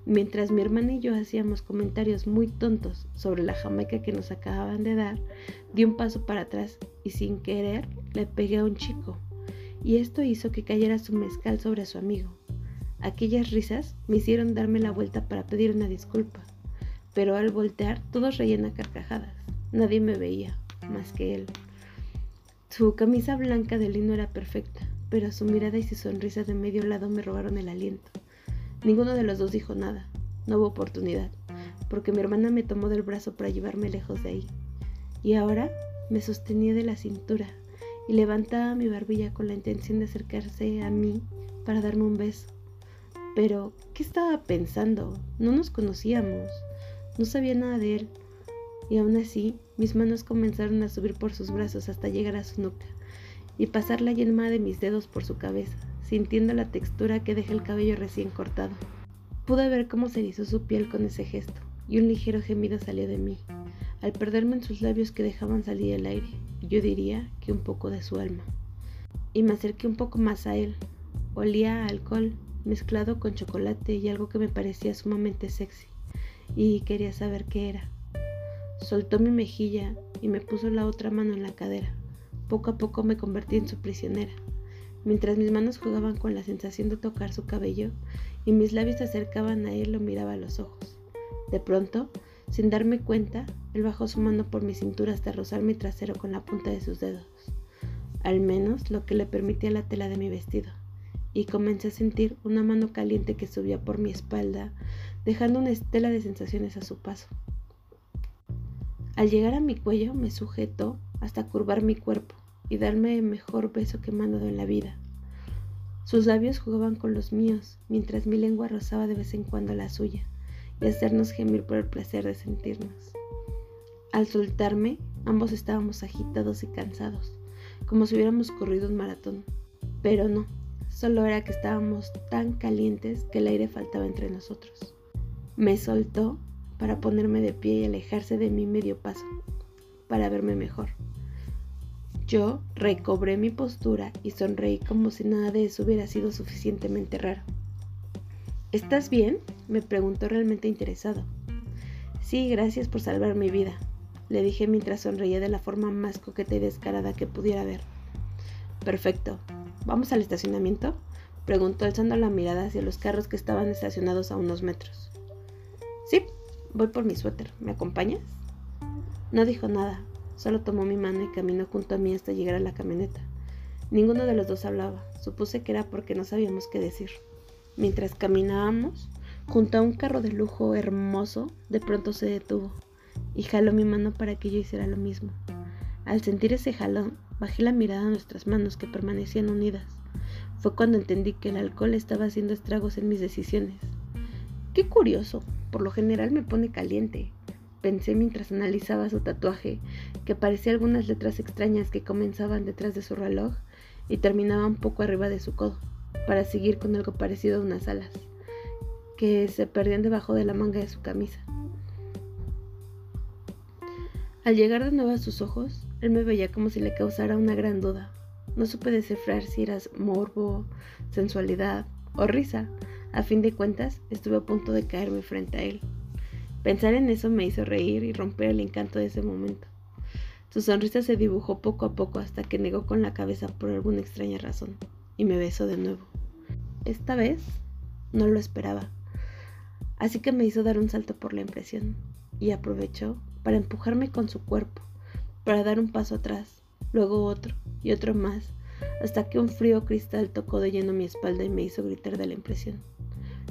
mientras mi hermana y yo hacíamos comentarios muy tontos sobre la jamaica que nos acababan de dar, di un paso para atrás y sin querer le pegué a un chico. Y esto hizo que cayera su mezcal sobre su amigo. Aquellas risas me hicieron darme la vuelta para pedir una disculpa, pero al voltear todos reían a carcajadas. Nadie me veía, más que él. Su camisa blanca de lino era perfecta, pero su mirada y su sonrisa de medio lado me robaron el aliento. Ninguno de los dos dijo nada. No hubo oportunidad, porque mi hermana me tomó del brazo para llevarme lejos de ahí. Y ahora me sostenía de la cintura y levantaba mi barbilla con la intención de acercarse a mí para darme un beso. Pero, ¿qué estaba pensando? No nos conocíamos, no sabía nada de él. Y aún así, mis manos comenzaron a subir por sus brazos hasta llegar a su nuca y pasar la yelma de mis dedos por su cabeza, sintiendo la textura que deja el cabello recién cortado. Pude ver cómo se erizó su piel con ese gesto, y un ligero gemido salió de mí, al perderme en sus labios que dejaban salir el aire, yo diría que un poco de su alma. Y me acerqué un poco más a él. Olía a alcohol mezclado con chocolate y algo que me parecía sumamente sexy, y quería saber qué era. Soltó mi mejilla y me puso la otra mano en la cadera. Poco a poco me convertí en su prisionera. Mientras mis manos jugaban con la sensación de tocar su cabello y mis labios se acercaban a él, lo miraba a los ojos. De pronto, sin darme cuenta, él bajó su mano por mi cintura hasta rozar mi trasero con la punta de sus dedos, al menos lo que le permitía la tela de mi vestido y comencé a sentir una mano caliente que subía por mi espalda, dejando una estela de sensaciones a su paso. Al llegar a mi cuello me sujetó hasta curvar mi cuerpo y darme el mejor beso que me han dado en la vida. Sus labios jugaban con los míos, mientras mi lengua rozaba de vez en cuando la suya, y hacernos gemir por el placer de sentirnos. Al soltarme, ambos estábamos agitados y cansados, como si hubiéramos corrido un maratón. Pero no, Solo era que estábamos tan calientes que el aire faltaba entre nosotros. Me soltó para ponerme de pie y alejarse de mí medio paso, para verme mejor. Yo recobré mi postura y sonreí como si nada de eso hubiera sido suficientemente raro. ¿Estás bien? me preguntó realmente interesado. Sí, gracias por salvar mi vida, le dije mientras sonreía de la forma más coqueta y descarada que pudiera ver. Perfecto. ¿Vamos al estacionamiento? preguntó alzando la mirada hacia los carros que estaban estacionados a unos metros. Sí, voy por mi suéter. ¿Me acompañas? No dijo nada, solo tomó mi mano y caminó junto a mí hasta llegar a la camioneta. Ninguno de los dos hablaba. Supuse que era porque no sabíamos qué decir. Mientras caminábamos, junto a un carro de lujo hermoso, de pronto se detuvo y jaló mi mano para que yo hiciera lo mismo. Al sentir ese jalón, bajé la mirada a nuestras manos que permanecían unidas. Fue cuando entendí que el alcohol estaba haciendo estragos en mis decisiones. Qué curioso, por lo general me pone caliente, pensé mientras analizaba su tatuaje, que parecía algunas letras extrañas que comenzaban detrás de su reloj y terminaban poco arriba de su codo, para seguir con algo parecido a unas alas, que se perdían debajo de la manga de su camisa. Al llegar de nuevo a sus ojos, él me veía como si le causara una gran duda. No supe descifrar si era morbo, sensualidad o risa. A fin de cuentas, estuve a punto de caerme frente a él. Pensar en eso me hizo reír y romper el encanto de ese momento. Su sonrisa se dibujó poco a poco hasta que negó con la cabeza por alguna extraña razón y me besó de nuevo. Esta vez no lo esperaba, así que me hizo dar un salto por la impresión y aprovechó para empujarme con su cuerpo, para dar un paso atrás, luego otro y otro más, hasta que un frío cristal tocó de lleno mi espalda y me hizo gritar de la impresión.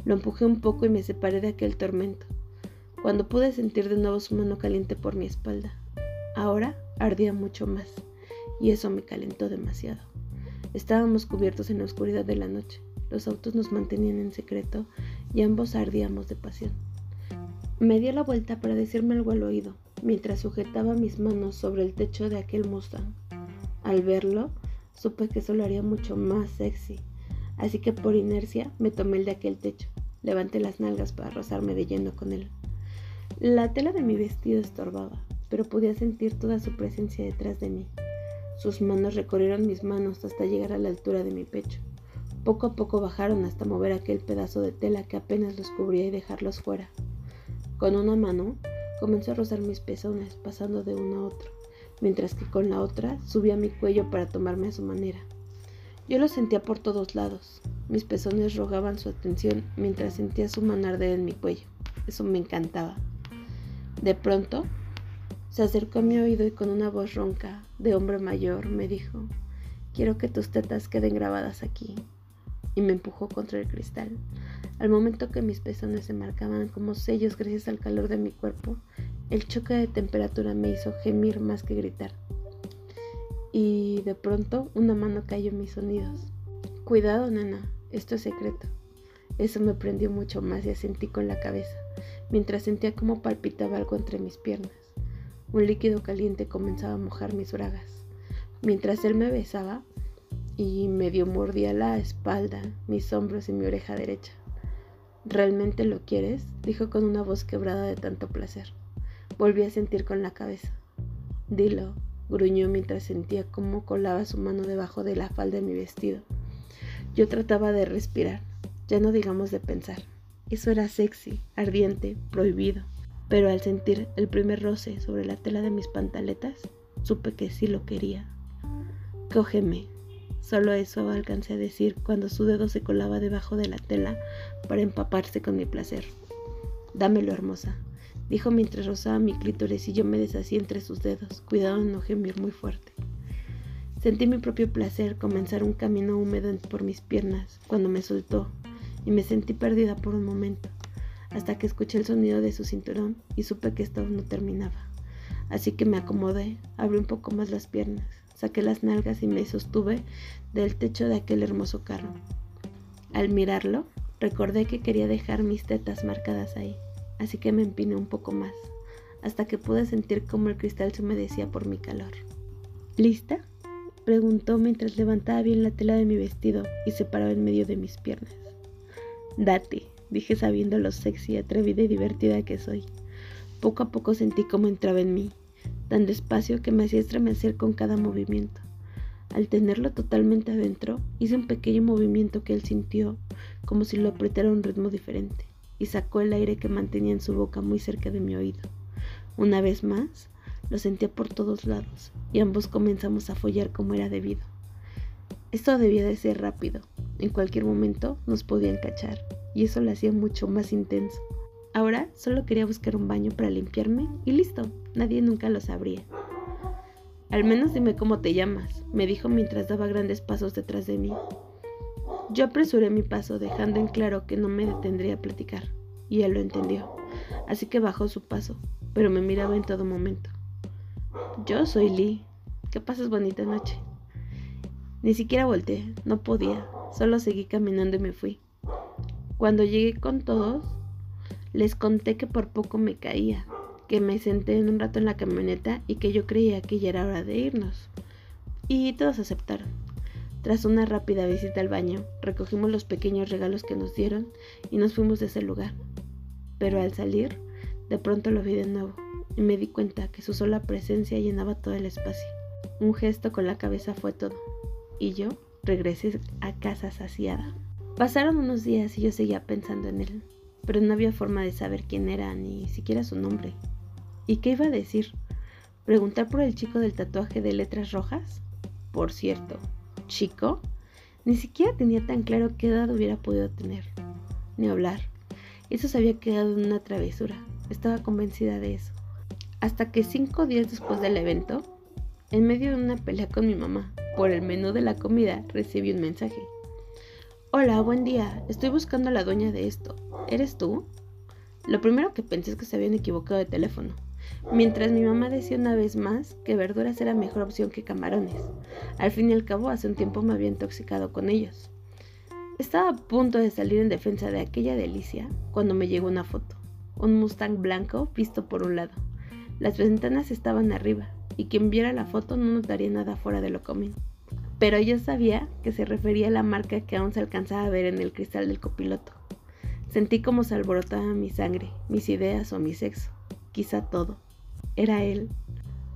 Lo empujé un poco y me separé de aquel tormento, cuando pude sentir de nuevo su mano caliente por mi espalda. Ahora ardía mucho más, y eso me calentó demasiado. Estábamos cubiertos en la oscuridad de la noche, los autos nos mantenían en secreto y ambos ardíamos de pasión. Me dio la vuelta para decirme algo al oído, mientras sujetaba mis manos sobre el techo de aquel Mustang. Al verlo, supe que eso lo haría mucho más sexy, así que por inercia me tomé el de aquel techo. Levanté las nalgas para rozarme de lleno con él. La tela de mi vestido estorbaba, pero podía sentir toda su presencia detrás de mí. Sus manos recorrieron mis manos hasta llegar a la altura de mi pecho. Poco a poco bajaron hasta mover aquel pedazo de tela que apenas los cubría y dejarlos fuera. Con una mano comenzó a rozar mis pezones, pasando de uno a otro, mientras que con la otra subía mi cuello para tomarme a su manera. Yo lo sentía por todos lados. Mis pezones rogaban su atención mientras sentía su mano en mi cuello. Eso me encantaba. De pronto, se acercó a mi oído y con una voz ronca de hombre mayor me dijo, quiero que tus tetas queden grabadas aquí. Y me empujó contra el cristal. Al momento que mis pezones se marcaban como sellos gracias al calor de mi cuerpo, el choque de temperatura me hizo gemir más que gritar. Y de pronto una mano cayó en mis sonidos. Cuidado, nena, esto es secreto. Eso me prendió mucho más y asentí con la cabeza mientras sentía como palpitaba algo entre mis piernas. Un líquido caliente comenzaba a mojar mis bragas. Mientras él me besaba y medio mordía la espalda, mis hombros y mi oreja derecha. ¿Realmente lo quieres? dijo con una voz quebrada de tanto placer. Volví a sentir con la cabeza. Dilo, gruñó mientras sentía cómo colaba su mano debajo de la falda de mi vestido. Yo trataba de respirar, ya no digamos de pensar. Eso era sexy, ardiente, prohibido. Pero al sentir el primer roce sobre la tela de mis pantaletas, supe que sí lo quería. Cógeme. Solo eso alcancé a decir cuando su dedo se colaba debajo de la tela para empaparse con mi placer. Dámelo, hermosa, dijo mientras rozaba mi clítoris y yo me deshací entre sus dedos, cuidado de no gemir muy fuerte. Sentí mi propio placer comenzar un camino húmedo por mis piernas cuando me soltó y me sentí perdida por un momento, hasta que escuché el sonido de su cinturón y supe que esto no terminaba. Así que me acomodé, abrí un poco más las piernas, saqué las nalgas y me sostuve del techo de aquel hermoso carro. Al mirarlo, recordé que quería dejar mis tetas marcadas ahí, así que me empiné un poco más, hasta que pude sentir cómo el cristal se humedecía por mi calor. ¿Lista? preguntó mientras levantaba bien la tela de mi vestido y se paraba en medio de mis piernas. Date, dije sabiendo lo sexy, atrevida y divertida que soy. Poco a poco sentí cómo entraba en mí, tan despacio que me hacía estremecer con cada movimiento. Al tenerlo totalmente adentro, hice un pequeño movimiento que él sintió como si lo apretara a un ritmo diferente y sacó el aire que mantenía en su boca muy cerca de mi oído. Una vez más, lo sentía por todos lados y ambos comenzamos a follar como era debido. Esto debía de ser rápido. En cualquier momento nos podían cachar y eso lo hacía mucho más intenso. Ahora solo quería buscar un baño para limpiarme y listo, nadie nunca lo sabría. Al menos dime cómo te llamas, me dijo mientras daba grandes pasos detrás de mí. Yo apresuré mi paso dejando en claro que no me detendría a platicar, y él lo entendió, así que bajó su paso, pero me miraba en todo momento. Yo soy Lee, que pases bonita noche. Ni siquiera volteé, no podía, solo seguí caminando y me fui. Cuando llegué con todos, les conté que por poco me caía, que me senté en un rato en la camioneta y que yo creía que ya era hora de irnos. Y todos aceptaron. Tras una rápida visita al baño, recogimos los pequeños regalos que nos dieron y nos fuimos de ese lugar. Pero al salir, de pronto lo vi de nuevo y me di cuenta que su sola presencia llenaba todo el espacio. Un gesto con la cabeza fue todo, y yo regresé a casa saciada. Pasaron unos días y yo seguía pensando en él, pero no había forma de saber quién era, ni siquiera su nombre. ¿Y qué iba a decir? ¿Preguntar por el chico del tatuaje de letras rojas? Por cierto, chico, ni siquiera tenía tan claro qué edad hubiera podido tener, ni hablar. Eso se había quedado en una travesura, estaba convencida de eso hasta que cinco días después del evento, en medio de una pelea con mi mamá por el menú de la comida, recibí un mensaje. Hola, buen día, estoy buscando a la dueña de esto. ¿Eres tú? Lo primero que pensé es que se habían equivocado de teléfono, mientras mi mamá decía una vez más que verduras era mejor opción que camarones. Al fin y al cabo, hace un tiempo me había intoxicado con ellos. Estaba a punto de salir en defensa de aquella delicia cuando me llegó una foto. Un Mustang blanco visto por un lado las ventanas estaban arriba y quien viera la foto no notaría nada fuera de lo común. Pero yo sabía que se refería a la marca que aún se alcanzaba a ver en el cristal del copiloto. Sentí como se alborotaba mi sangre, mis ideas o mi sexo, quizá todo. Era él.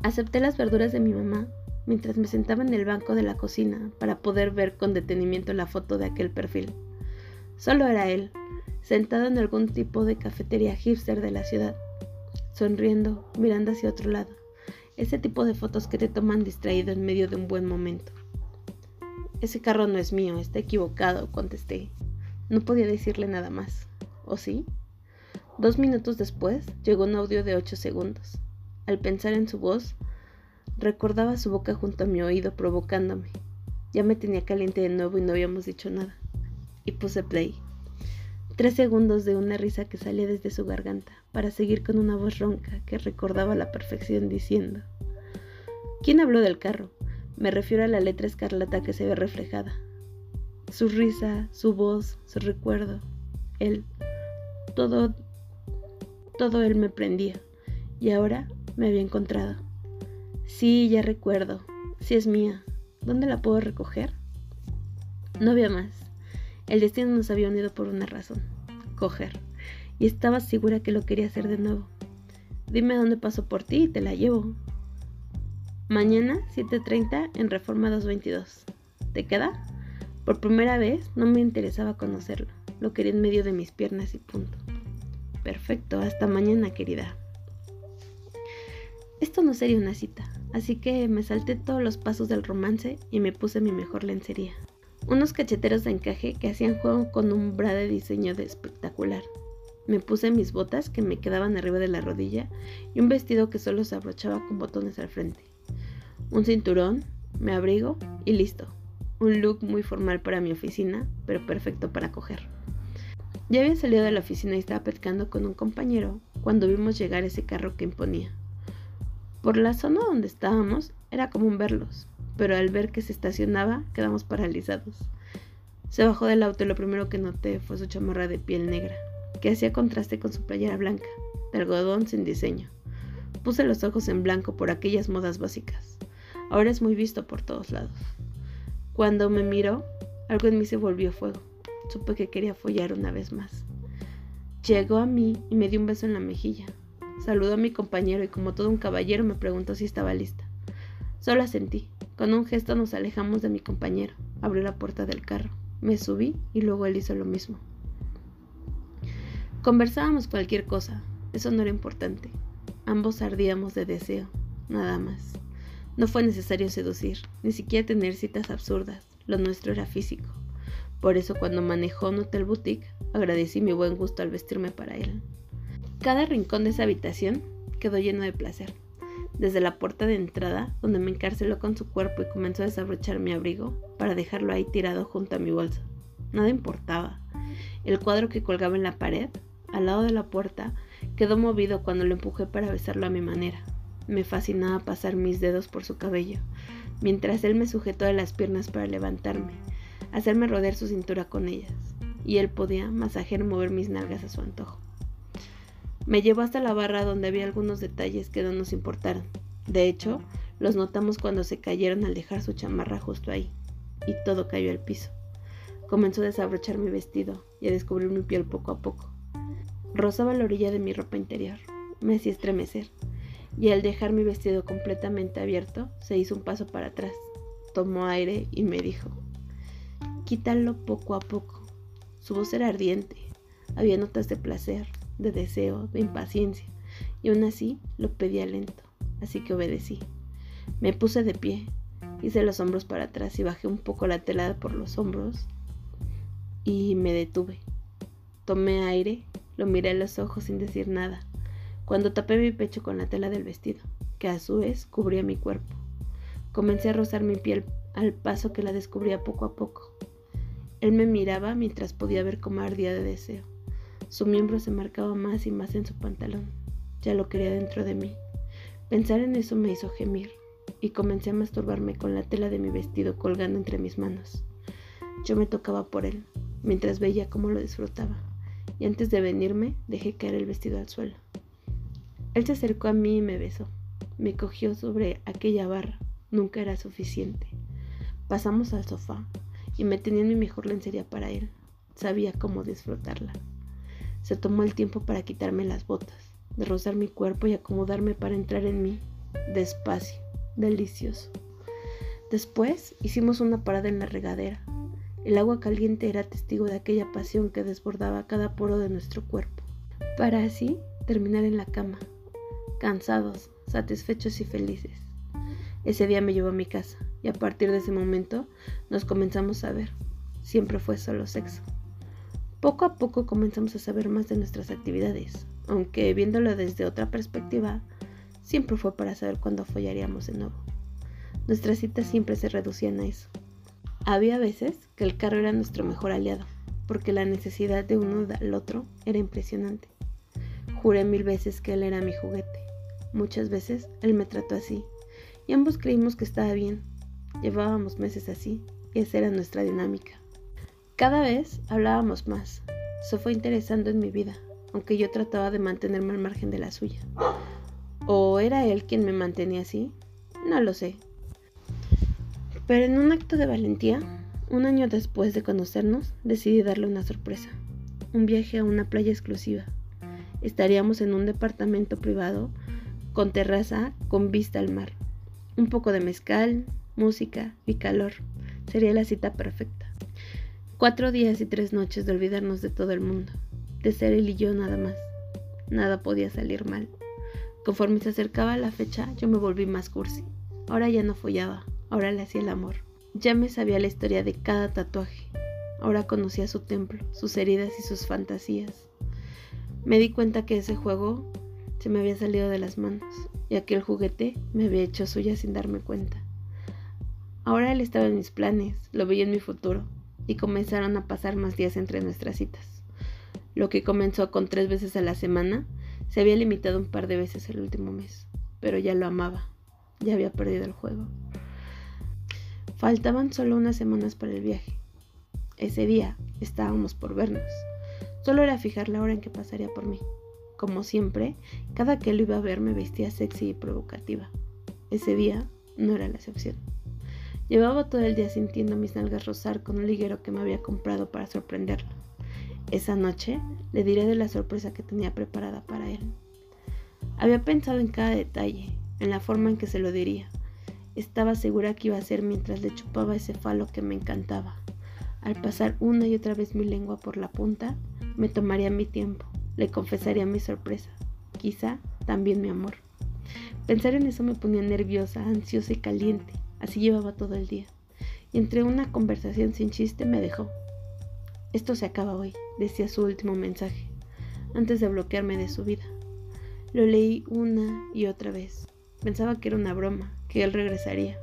Acepté las verduras de mi mamá mientras me sentaba en el banco de la cocina para poder ver con detenimiento la foto de aquel perfil. Solo era él, sentado en algún tipo de cafetería hipster de la ciudad, sonriendo, mirando hacia otro lado. Ese tipo de fotos que te toman distraído en medio de un buen momento. Ese carro no es mío, está equivocado, contesté. No podía decirle nada más. ¿O sí? Dos minutos después llegó un audio de ocho segundos. Al pensar en su voz, recordaba su boca junto a mi oído provocándome. Ya me tenía caliente de nuevo y no habíamos dicho nada. Y puse play. Tres segundos de una risa que salía desde su garganta, para seguir con una voz ronca que recordaba la perfección diciendo, ¿Quién habló del carro? Me refiero a la letra escarlata que se ve reflejada. Su risa, su voz, su recuerdo, él, todo, todo él me prendía, y ahora me había encontrado. Sí, ya recuerdo, sí es mía. ¿Dónde la puedo recoger? No había más. El destino nos había unido por una razón, coger, y estaba segura que lo quería hacer de nuevo. Dime dónde paso por ti y te la llevo. Mañana, 7.30, en Reforma 222. ¿Te queda? Por primera vez no me interesaba conocerlo, lo quería en medio de mis piernas y punto. Perfecto, hasta mañana, querida. Esto no sería una cita, así que me salté todos los pasos del romance y me puse mi mejor lencería unos cacheteros de encaje que hacían juego con un bra de diseño de espectacular. Me puse mis botas que me quedaban arriba de la rodilla y un vestido que solo se abrochaba con botones al frente. Un cinturón, me abrigo y listo. Un look muy formal para mi oficina, pero perfecto para coger. Ya había salido de la oficina y estaba pescando con un compañero cuando vimos llegar ese carro que imponía. Por la zona donde estábamos era común verlos, pero al ver que se estacionaba quedamos paralizados. Se bajó del auto y lo primero que noté fue su chamarra de piel negra, que hacía contraste con su playera blanca, de algodón sin diseño. Puse los ojos en blanco por aquellas modas básicas. Ahora es muy visto por todos lados. Cuando me miró, algo en mí se volvió fuego. Supe que quería follar una vez más. Llegó a mí y me dio un beso en la mejilla. Saludó a mi compañero y como todo un caballero me preguntó si estaba lista. Solo asentí Con un gesto nos alejamos de mi compañero. Abrió la puerta del carro. Me subí y luego él hizo lo mismo. Conversábamos cualquier cosa. Eso no era importante. Ambos ardíamos de deseo, nada más. No fue necesario seducir, ni siquiera tener citas absurdas. Lo nuestro era físico. Por eso cuando manejó un hotel boutique, agradecí mi buen gusto al vestirme para él. Cada rincón de esa habitación quedó lleno de placer. Desde la puerta de entrada, donde me encarceló con su cuerpo y comenzó a desabrochar mi abrigo para dejarlo ahí tirado junto a mi bolsa. Nada importaba. El cuadro que colgaba en la pared, al lado de la puerta, quedó movido cuando lo empujé para besarlo a mi manera. Me fascinaba pasar mis dedos por su cabello, mientras él me sujetó de las piernas para levantarme, hacerme rodear su cintura con ellas, y él podía masajear y mover mis nalgas a su antojo. Me llevó hasta la barra donde había algunos detalles que no nos importaron. De hecho, los notamos cuando se cayeron al dejar su chamarra justo ahí, y todo cayó al piso. Comenzó a desabrochar mi vestido y a descubrir mi piel poco a poco. Rozaba la orilla de mi ropa interior. Me hacía estremecer, y al dejar mi vestido completamente abierto, se hizo un paso para atrás. Tomó aire y me dijo, quítalo poco a poco. Su voz era ardiente, había notas de placer, de deseo, de impaciencia, y aún así lo pedía lento, así que obedecí. Me puse de pie, hice los hombros para atrás y bajé un poco la tela por los hombros y me detuve. Tomé aire, lo miré a los ojos sin decir nada, cuando tapé mi pecho con la tela del vestido, que a su vez cubría mi cuerpo. Comencé a rozar mi piel al paso que la descubría poco a poco. Él me miraba mientras podía ver cómo ardía de deseo. Su miembro se marcaba más y más en su pantalón. Ya lo quería dentro de mí. Pensar en eso me hizo gemir y comencé a masturbarme con la tela de mi vestido colgando entre mis manos. Yo me tocaba por él, mientras veía cómo lo disfrutaba, y antes de venirme dejé caer el vestido al suelo. Él se acercó a mí y me besó. Me cogió sobre aquella barra. Nunca era suficiente. Pasamos al sofá y me tenía en mi mejor lencería para él. Sabía cómo disfrutarla. Se tomó el tiempo para quitarme las botas, de rozar mi cuerpo y acomodarme para entrar en mí, despacio, delicioso. Después hicimos una parada en la regadera. El agua caliente era testigo de aquella pasión que desbordaba cada poro de nuestro cuerpo, para así terminar en la cama, cansados, satisfechos y felices. Ese día me llevó a mi casa y a partir de ese momento nos comenzamos a ver. Siempre fue solo sexo. Poco a poco comenzamos a saber más de nuestras actividades, aunque viéndolo desde otra perspectiva, siempre fue para saber cuándo follaríamos de nuevo. Nuestras citas siempre se reducían a eso. Había veces que el carro era nuestro mejor aliado, porque la necesidad de uno al otro era impresionante. Juré mil veces que él era mi juguete. Muchas veces él me trató así, y ambos creímos que estaba bien. Llevábamos meses así, y esa era nuestra dinámica. Cada vez hablábamos más. Se fue interesando en mi vida, aunque yo trataba de mantenerme al margen de la suya. ¿O era él quien me mantenía así? No lo sé. Pero en un acto de valentía, un año después de conocernos, decidí darle una sorpresa. Un viaje a una playa exclusiva. Estaríamos en un departamento privado con terraza con vista al mar. Un poco de mezcal, música y calor. Sería la cita perfecta. Cuatro días y tres noches de olvidarnos de todo el mundo, de ser él y yo nada más. Nada podía salir mal. Conforme se acercaba la fecha, yo me volví más cursi. Ahora ya no follaba, ahora le hacía el amor. Ya me sabía la historia de cada tatuaje. Ahora conocía su templo, sus heridas y sus fantasías. Me di cuenta que ese juego se me había salido de las manos y aquel juguete me había hecho suya sin darme cuenta. Ahora él estaba en mis planes, lo veía en mi futuro, y comenzaron a pasar más días entre nuestras citas. Lo que comenzó con tres veces a la semana se había limitado un par de veces el último mes, pero ya lo amaba, ya había perdido el juego. Faltaban solo unas semanas para el viaje. Ese día estábamos por vernos. Solo era fijar la hora en que pasaría por mí. Como siempre, cada que lo iba a ver me vestía sexy y provocativa. Ese día no era la excepción. Llevaba todo el día sintiendo mis nalgas rozar con un liguero que me había comprado para sorprenderlo. Esa noche le diré de la sorpresa que tenía preparada para él. Había pensado en cada detalle, en la forma en que se lo diría, Estaba segura que iba a ser mientras le chupaba ese falo que me encantaba. Al pasar una y otra vez mi lengua por la punta, me tomaría mi tiempo, le confesaría mi sorpresa, quizá también mi amor. Pensar en eso me ponía nerviosa, ansiosa y caliente, así llevaba todo el día. Y entre una conversación sin chiste me dejó. Esto se acaba hoy, decía su último mensaje, antes de bloquearme de su vida. Lo leí una y otra vez. Pensaba que era una broma, que él regresaría.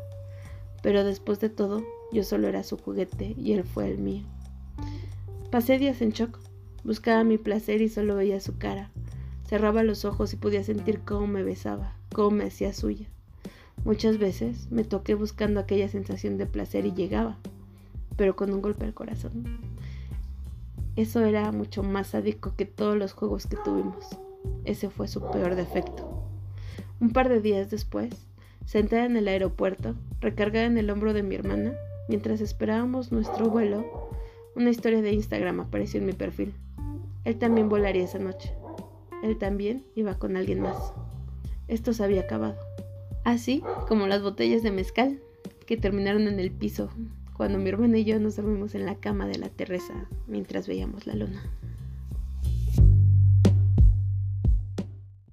Pero después de todo, yo solo era su juguete y él fue el mío. Pasé días en shock. Buscaba mi placer y solo veía su cara. Cerraba los ojos y podía sentir cómo me besaba, cómo me hacía suya. Muchas veces me toqué buscando aquella sensación de placer y llegaba, pero con un golpe al corazón. Eso era mucho más sádico que todos los juegos que tuvimos. Ese fue su peor defecto. Un par de días después, sentada en el aeropuerto, recargada en el hombro de mi hermana, mientras esperábamos nuestro vuelo, una historia de Instagram apareció en mi perfil. Él también volaría esa noche. Él también iba con alguien más. Esto se había acabado. Así como las botellas de mezcal que terminaron en el piso cuando mi hermana y yo nos dormimos en la cama de la terraza mientras veíamos la luna.